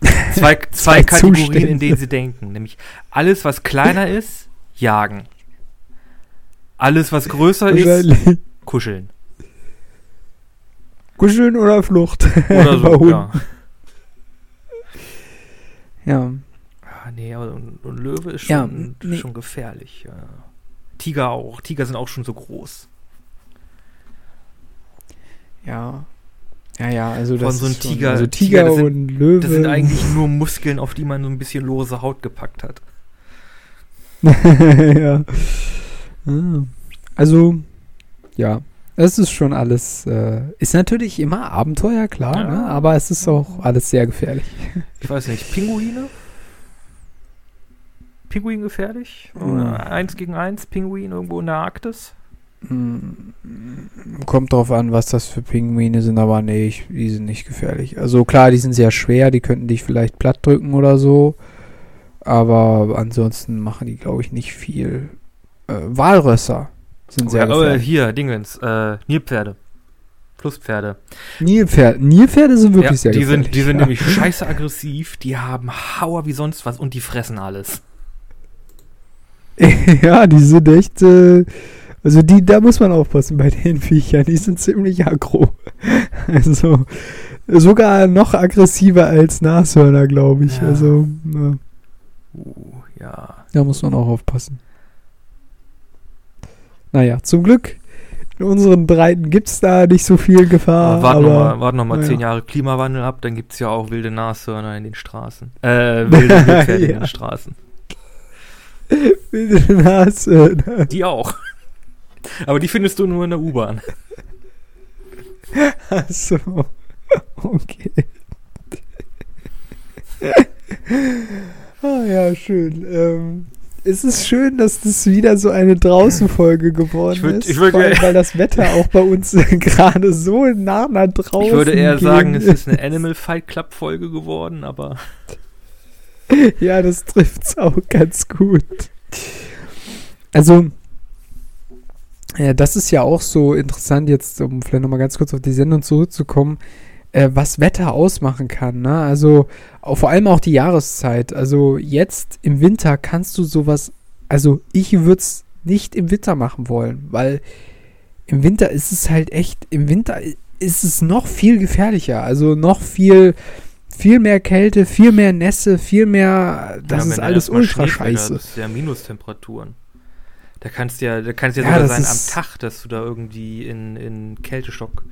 zwei, zwei, Zwei Kategorien, Zustände. in denen sie denken. Nämlich alles, was kleiner ist, jagen. Alles, was größer ist, kuscheln. Kuscheln oder Flucht. Oder so, ja. Ja. Ah, nee, aber ein, ein Löwe ist Ja, schon, nee. schon gefährlich. Ja. Tiger auch. Tiger sind auch schon so groß. Ja. Ja, ja, also das allem so ein ist schon- Tiger- Also Tiger, Tiger, sind- und Löwe. Das sind eigentlich nur Muskeln, auf die man so ein bisschen lose Haut gepackt hat. ja. Ah. Also, ja. Es ist schon alles, äh, ist natürlich immer Abenteuer, klar, Ja. ne? aber es ist auch alles sehr gefährlich. Ich weiß nicht, Pinguine? Pinguin gefährlich? Hm. Oder eins gegen eins Pinguin irgendwo in der Arktis? Hm, Kommt drauf an, was das für Pinguine sind, aber nee, ich, die sind nicht gefährlich. Also klar, die sind sehr schwer, die könnten dich vielleicht platt drücken oder so. Aber ansonsten machen die, glaube ich, nicht viel. Äh, Walrösser sind sehr oh, gefährlich. hier, Dingens, äh, Nilpferde. Flusspferde. Nilpferde, Nilpferde sind wirklich Ja, sehr die gefährlich. sind, die sind ja. nämlich scheiße aggressiv, die haben Hauer wie sonst was und die fressen alles. ja, die sind echt. Äh, also die, da muss man aufpassen bei den Viechern. Die sind ziemlich aggro. Also sogar noch aggressiver als Nashörner, glaube ich. Ja. Also ja, Uh, ja. da muss man auch aufpassen. Naja, zum Glück in unseren Breiten gibt es da nicht so viel Gefahr. Aber warten nochmal wart noch mal naja. zehn Jahre Klimawandel ab, dann gibt es ja auch wilde Nashörner in den Straßen. Äh, wilde in Ja. den Straßen. wilde Nashörner. Die auch. Aber die findest du nur in der U-Bahn. Achso. Okay. ah ja, schön. Ähm, es ist schön, dass das wieder so eine Draußen-Folge geworden Ich würd- ist. ich würd- vor allem, weil das Wetter auch bei uns gerade so nah nach draußen Ich würde eher sagen, es ist eine Animal Fight Club Folge geworden, aber Ja, das trifft's auch ganz gut. Also, ja, das ist ja auch so interessant, jetzt, um vielleicht nochmal ganz kurz auf die Sendung zurückzukommen, äh, was Wetter ausmachen kann. Ne? Also, auch, vor allem auch die Jahreszeit. Also, jetzt im Winter kannst du sowas, also, ich würde es nicht im Winter machen wollen, weil im Winter ist es halt echt, im Winter ist es noch viel gefährlicher. Also, noch viel viel mehr Kälte, viel mehr Nässe, viel mehr. Das Ja, ist alles ultra scheiße. Das ist ja Minustemperaturen. Da kannst ja, da kannst ja Ja, sogar sein am Tag, dass du da irgendwie in, in Kälteschock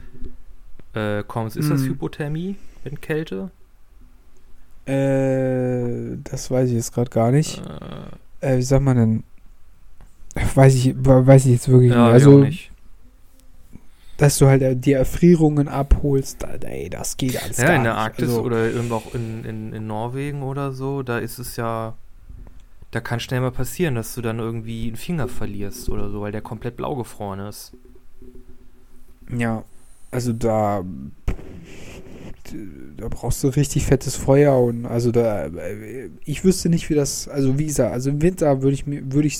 äh, kommst. Ist das Mhm. Hypothermie mit Kälte? Äh, das weiß ich jetzt gerade gar nicht. Äh, Äh, wie sagt man denn? Weiß ich, weiß ich jetzt wirklich ja, nicht. Also, nicht. dass du halt äh, die Erfrierungen abholst, ey, das geht alles Ja, gar in der. Arktis also, oder irgendwo auch in, in, in Norwegen oder so, da ist es ja, da kann schnell mal passieren, dass du dann irgendwie einen Finger verlierst oder so, weil der komplett blau gefroren ist. Ja, also da. da brauchst du richtig fettes Feuer und also da, ich wüsste nicht, wie das, also wie gesagt, also im Winter würde ich mir, würde ich,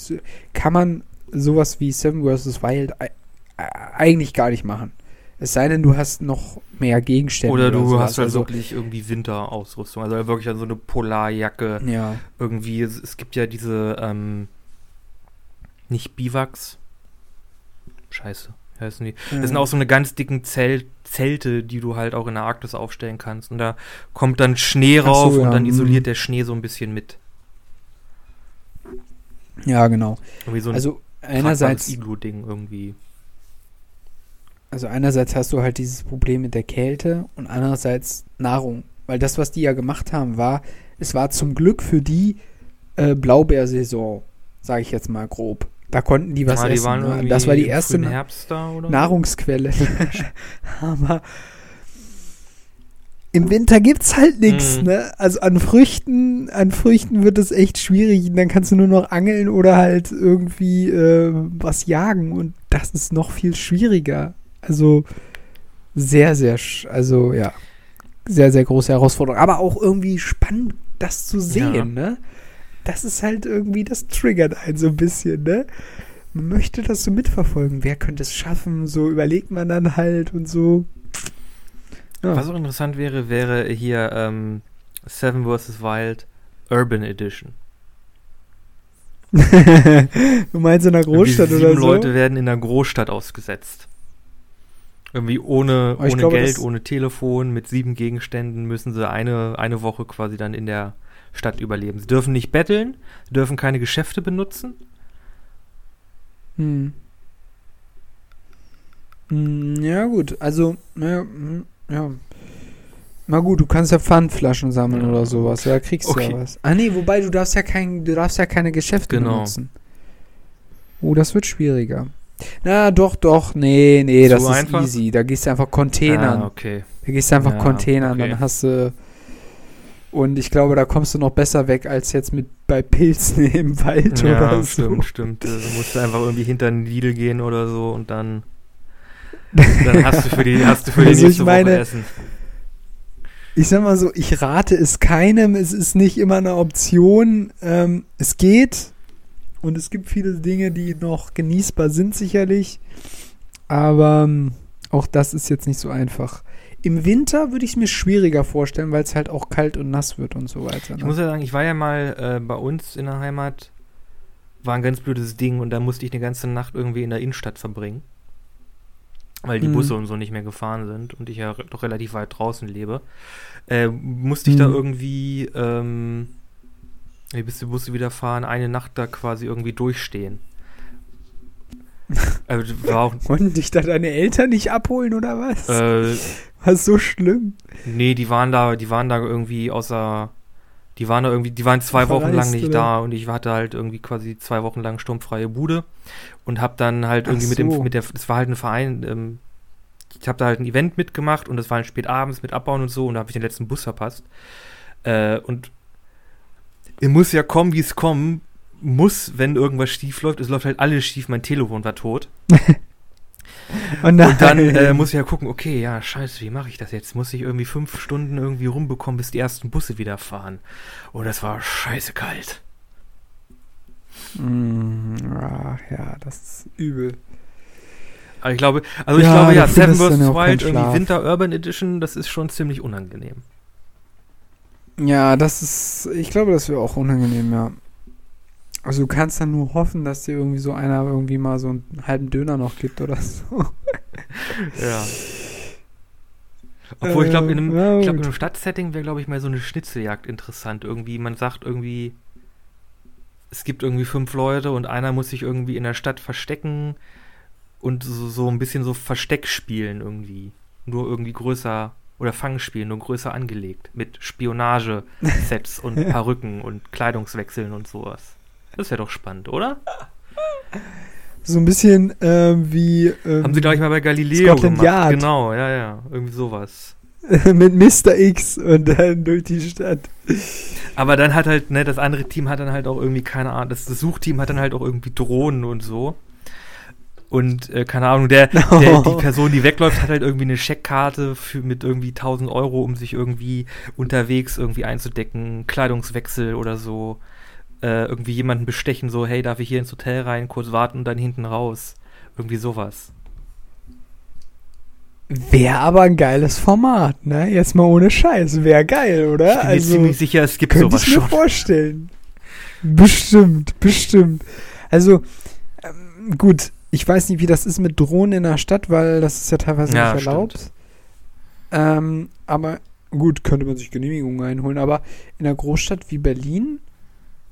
kann man sowas wie Seven vs. Wild ei- eigentlich gar nicht machen. Es sei denn, du hast noch mehr Gegenstände. Oder du sowas. hast halt also, wirklich irgendwie Winterausrüstung. Also wirklich so eine Polarjacke. Ja. Irgendwie, es, es gibt ja diese, ähm, nicht Biwaks. Scheiße, heißen die? Das sind auch so eine ganz dicken Zelt, Zelte, die du halt auch in der Arktis aufstellen kannst. Und da kommt dann Schnee Ach so, rauf ja, und dann mhm. isoliert der Schnee so ein bisschen mit. Ja, genau. So ein Also einerseits, Iglu-Ding irgendwie. also einerseits hast du halt dieses Problem mit der Kälte und andererseits Nahrung. Weil das, was die ja gemacht haben, war, es war zum Glück für die äh, Blaubeersaison, sage ich jetzt mal grob. Da konnten die was die essen. ne? irgendwie Das war die erste Na da? Nahrungsquelle. Aber im Winter gibt's halt nichts, Mhm. ne? Also an Früchten, an Früchten wird es echt schwierig. Dann kannst du nur noch angeln oder halt irgendwie äh, was jagen. Und das ist noch viel schwieriger. Also sehr, sehr, sch- also ja, sehr, sehr große Herausforderung. Aber auch irgendwie spannend, das zu sehen, Ja. ne? Das ist halt irgendwie, das triggert einen so ein bisschen, ne? Man möchte das so mitverfolgen. Wer könnte es schaffen? So überlegt man dann halt und so. Ja. Was auch interessant wäre, wäre hier ähm, Seven vs. Wild Urban Edition. du meinst in einer Großstadt oder so? Leute werden in der Großstadt ausgesetzt. Irgendwie ohne, ohne glaube, Geld, ohne Telefon, mit sieben Gegenständen müssen sie eine, eine Woche quasi dann in der Stadt überleben. Sie dürfen nicht betteln, sie dürfen keine Geschäfte benutzen. Hm. Hm, Ja, gut. Also, ja, hm, ja. Na gut, du kannst ja Pfandflaschen sammeln oder sowas. Ja, kriegst du Okay. ja was. Ah nee, wobei du darfst ja kein, du darfst ja keine Geschäfte Genau. benutzen. Oh, das wird schwieriger. Na, doch, doch. Nee, nee, Zu das ist einfach? easy. Da gehst du einfach Containern. Ah, okay. Da gehst du einfach Ja, Containern, okay. dann hast du. Und ich glaube, da kommst du noch besser weg als jetzt mit bei Pilzen im Wald Ja, oder so. stimmt, stimmt. Also musst du einfach irgendwie hinter den Lidl gehen oder so und dann, dann hast du für die, hast du für die Also ich nächste meine- Woche Essen. Ich sag mal so, ich rate es keinem. Es ist nicht immer eine Option. Ähm, es geht. Und es gibt viele Dinge, die noch genießbar sind, sicherlich. Aber ähm, auch das ist jetzt nicht so einfach. Im Winter würde ich es mir schwieriger vorstellen, weil es halt auch kalt und nass wird und so weiter. Ich Ne? muss ja sagen, ich war ja mal äh, bei uns in der Heimat, war ein ganz blödes Ding und da musste ich eine ganze Nacht irgendwie in der Innenstadt verbringen. Weil die Mhm. Busse und so nicht mehr gefahren sind und ich ja doch relativ weit draußen lebe. Äh, musste ich da Mhm. irgendwie, ähm, bis die Busse wieder fahren, eine Nacht da quasi irgendwie durchstehen. Also, war auch, Wollten dich da deine Eltern nicht abholen oder was? äh, War so schlimm. Nee, die waren da, die waren da irgendwie außer, die waren da irgendwie, die waren zwei Wochen lang Verreist, nicht oder? da und ich hatte halt irgendwie quasi zwei Wochen lang sturmfreie Bude und hab dann halt irgendwie mit so. dem, mit der, das war halt ein Verein, ähm, ich habe da halt ein Event mitgemacht und das war halt spät abends mit Abbauen und so und da habe ich den letzten Bus verpasst. Äh, und es muss ja kommen, wie es kommen muss, wenn irgendwas schief läuft. Es läuft halt alles schief, mein Telefon war tot. Und dann, Und dann äh, muss ich ja gucken, okay, ja, scheiße, wie mache ich das jetzt? Muss ich irgendwie fünf Stunden irgendwie rumbekommen, bis die ersten Busse wieder fahren. Oh, das war scheiße kalt. Mm, ah, ja, das ist übel. Aber ich glaube, also ich Ja, glaube ja, Seven vs. Wild, irgendwie. Winter Urban Edition, das ist schon ziemlich unangenehm. Ja, das ist, ich glaube, das wäre auch unangenehm, ja. Also du kannst dann nur hoffen, dass dir irgendwie so einer irgendwie mal so einen halben Döner noch gibt oder so. Ja. Obwohl, ich glaube, in einem, ja, ich glaub, in einem Stadtsetting wäre, glaube ich, mal so eine Schnitzeljagd interessant. Irgendwie, man sagt irgendwie, es gibt irgendwie fünf Leute und einer muss sich irgendwie in der Stadt verstecken und so, so ein bisschen so Versteck spielen irgendwie. Nur irgendwie größer oder Fangspielen, nur größer angelegt. Mit Spionage-Sets und Perücken und Kleidungswechseln und sowas. Das wäre doch spannend, oder? So ein bisschen ähm, wie ähm, Haben sie, glaube ich, mal bei Galileo Scotland gemacht. Yard. Genau, ja, ja. Irgendwie sowas. mit Mr. X und dann durch die Stadt. Aber dann hat halt, ne, das andere Team hat dann halt auch irgendwie, keine Ahnung, das, das Suchteam hat dann halt auch irgendwie Drohnen und so. Und äh, keine Ahnung, der, der, die Person, die wegläuft, hat halt irgendwie eine Scheckkarte für, mit irgendwie 1000 Euro, um sich irgendwie unterwegs irgendwie einzudecken, Kleidungswechsel oder so. Äh, irgendwie jemanden bestechen, so, hey, darf ich hier ins Hotel rein, kurz warten und dann hinten raus. Irgendwie sowas. Wäre aber ein geiles Format, ne? Jetzt mal ohne Scheiß. Wäre geil, oder? Ich bin also, mir ziemlich sicher, es gibt könnte sowas ich mir vorstellen. Bestimmt, bestimmt. Also, ähm, gut, ich weiß nicht, wie das ist mit Drohnen in der Stadt, weil das ist ja teilweise Ja, nicht erlaubt. Ähm, aber gut, könnte man sich Genehmigungen einholen. Aber in einer Großstadt wie Berlin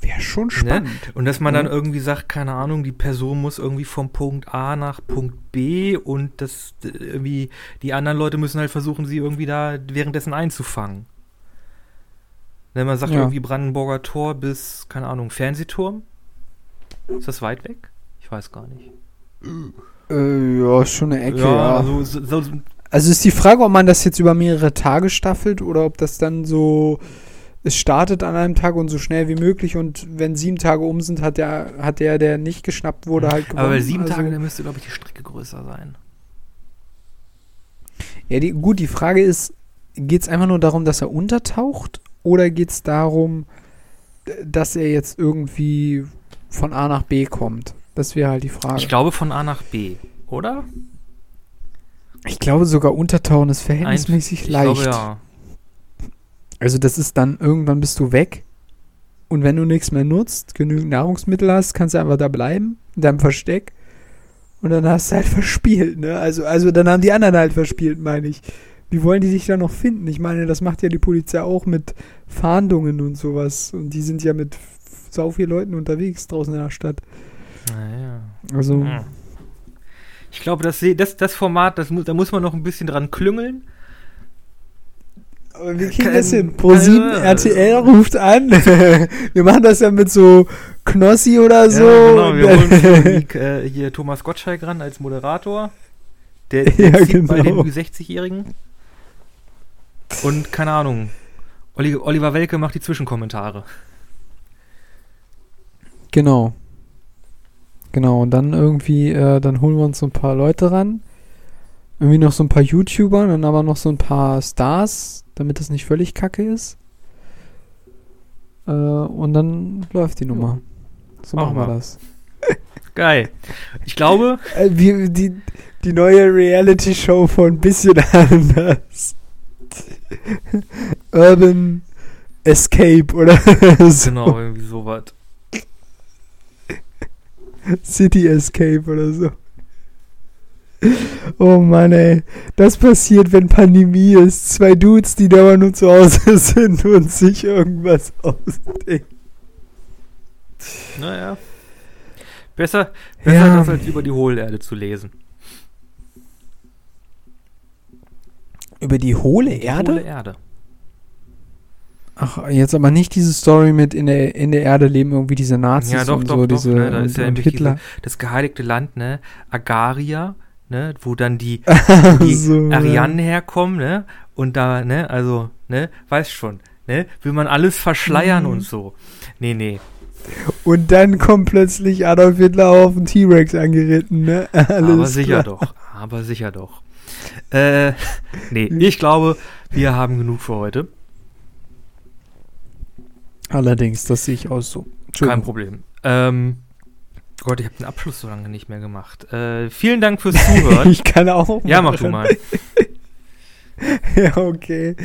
wäre schon spannend. Und dass man dann Ja. irgendwie sagt, keine Ahnung, die Person muss irgendwie vom Punkt A nach Punkt B und das irgendwie, die anderen Leute müssen halt versuchen, sie irgendwie da währenddessen einzufangen. Wenn man sagt Ja. irgendwie Brandenburger Tor bis, keine Ahnung, Fernsehturm. Ist das weit weg? Ich weiß gar nicht. Äh, ja, ist schon eine Ecke. Ja, also so, so, so, Also ist die Frage, ob man das jetzt über mehrere Tage staffelt oder ob das dann so, es startet an einem Tag und so schnell wie möglich und wenn sieben Tage um sind, hat der, hat der, der nicht geschnappt wurde, halt gewonnen. aber bei sieben also, Tagen, da müsste, glaube ich, die Strecke größer sein. Ja, die, gut, die Frage ist, geht es einfach nur darum, dass er untertaucht oder geht es darum, dass er jetzt irgendwie von A nach B kommt? Das wäre halt die Frage. Ich glaube von A nach B, oder? Ich glaube sogar untertauchen ist verhältnismäßig ich leicht. Glaube, ja. Also das ist dann, irgendwann bist du weg. Und wenn du nichts mehr nutzt, genügend Nahrungsmittel hast, kannst du einfach da bleiben, in deinem Versteck. Und dann hast du halt verspielt, ne? Also, also dann haben die anderen halt verspielt, meine ich. Wie wollen die dich da noch finden? Ich meine, das macht ja die Polizei auch mit Fahndungen und sowas. Und die sind ja mit sau vielen Leuten unterwegs draußen in der Stadt. Naja. Also, Hm. Ich glaube, das, das, das Format, das da muss man noch ein bisschen dran klüngeln. Aber wir kriegen Kein- das hin. Pro7 Ja, ja. RTL ruft an. wir machen das ja mit so Knossi oder so. ja, genau. Wir holen äh, hier Thomas Gottschalk ran als Moderator. Der, der Ja, zieht bei den genau. Ü60-Jährigen. Und keine Ahnung. Oliver Welke macht die Zwischenkommentare. Genau. Genau, und dann irgendwie, äh, dann holen wir uns so ein paar Leute ran. Irgendwie noch so ein paar YouTuber, dann aber noch so ein paar Stars, damit das nicht völlig kacke ist. Äh, und dann läuft die Nummer. So Machen wir. das. Geil. Ich glaube, Äh, wie, die, die neue Reality-Show von bisschen anders. Urban Escape oder so. genau, irgendwie sowas. City Escape oder so. Oh Mann, ey. Das passiert, wenn Pandemie ist. Zwei Dudes, die dauernd nur zu Hause sind und sich irgendwas ausdenken. Naja. Besser, besser Ja. das als über die Hohlerde zu lesen. Über die hohle Die Erde? Hohle Erde. Ach, jetzt aber nicht diese Story mit in der, in der Erde leben irgendwie diese Nazis Ja, doch, und doch, so, doch, diese ne, da ist ja Hitler. Das geheiligte Land, ne? Agaria, ne? Wo dann die, die so. Arianen herkommen, ne? Und da, ne? Also, ne? Weiß schon, ne? Will man alles verschleiern Mhm. und so. Nee, nee. Und dann kommt plötzlich Adolf Hitler auf den T-Rex angeritten, ne? Alles aber sicher klar. doch. Aber sicher doch. Äh, nee, ich glaube, wir haben genug für heute. Allerdings, das sehe ich auch so. Kein. Problem. Ähm, Gott, ich habe den Abschluss so lange nicht mehr gemacht. Äh, vielen Dank fürs Zuhören. Ich kann auch. ja, mach du mal. Ja, okay.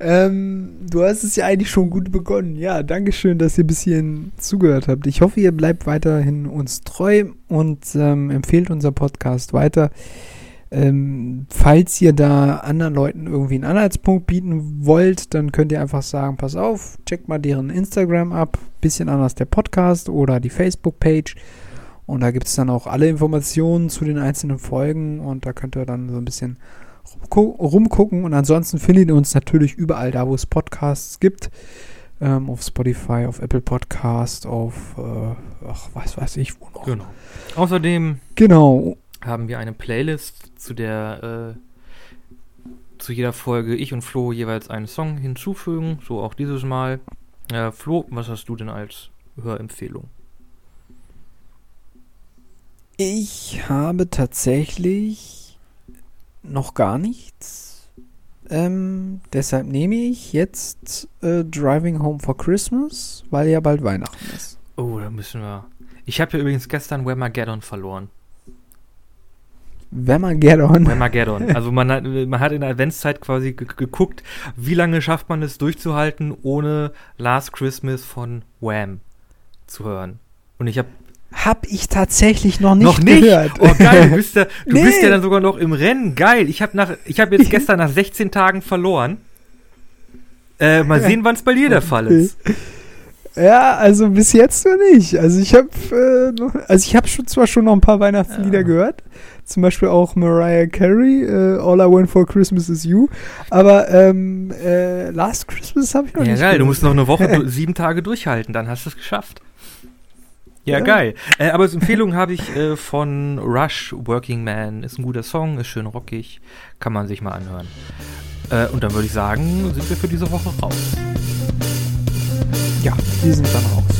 Ähm, du hast es ja eigentlich schon gut begonnen. Ja, Dankeschön, dass ihr bis hierhin zugehört habt. Ich hoffe, ihr bleibt weiterhin uns treu und ähm, empfehlt unser Podcast weiter. Ähm, falls ihr da anderen Leuten irgendwie einen Anhaltspunkt bieten wollt, dann könnt ihr einfach sagen, pass auf, checkt mal deren Instagram ab, bisschen anders der Podcast oder die Facebook-Page. Und da gibt es dann auch alle Informationen zu den einzelnen Folgen und da könnt ihr dann so ein bisschen rumgu- rumgucken. Und ansonsten findet ihr uns natürlich überall da, wo es Podcasts gibt. Ähm, auf Spotify, auf Apple Podcast, auf, äh, ach, was weiß ich, wo noch. Genau. Außerdem Genau. haben wir eine Playlist, zu der äh, zu jeder Folge ich und Flo jeweils einen Song hinzufügen. So auch dieses Mal. Äh, Flo, was hast du denn als Hörempfehlung? Ich habe tatsächlich noch gar nichts. Ähm, deshalb nehme ich jetzt äh, Driving Home for Christmas, weil ja bald Weihnachten ist. Oh, da müssen wir. Ich habe ja übrigens gestern Wemageddon verloren. Wemageddon? Wemageddon. Also man hat, man hat in der Adventszeit quasi geguckt, wie lange schafft man es durchzuhalten, ohne Last Christmas von Wham zu hören. Und ich habe hab ich tatsächlich noch nicht, noch nicht? gehört. Oh geil, du, bist ja, du nee. bist ja dann sogar noch im Rennen. Geil. Ich habe nach ich habe jetzt gestern nach 16 Tagen verloren. Äh, mal sehen, wann es bei dir der Fall ist. Ja, also bis jetzt noch nicht. Also ich habe äh, also ich habe schon zwar schon noch ein paar Weihnachtslieder ja. gehört, zum Beispiel auch Mariah Carey, äh, All I Want for Christmas is You, aber ähm, äh, Last Christmas habe ich noch ja, nicht. Ja geil, gehört. du musst noch eine Woche, sieben Tage durchhalten, dann hast du es geschafft. Ja, ja. geil. Äh, aber als Empfehlung habe ich äh, von Rush Working Man. Ist ein guter Song, ist schön rockig. Kann man sich mal anhören. Äh, und dann würde ich sagen, sind wir für diese Woche raus. Ja, wir sind dann raus.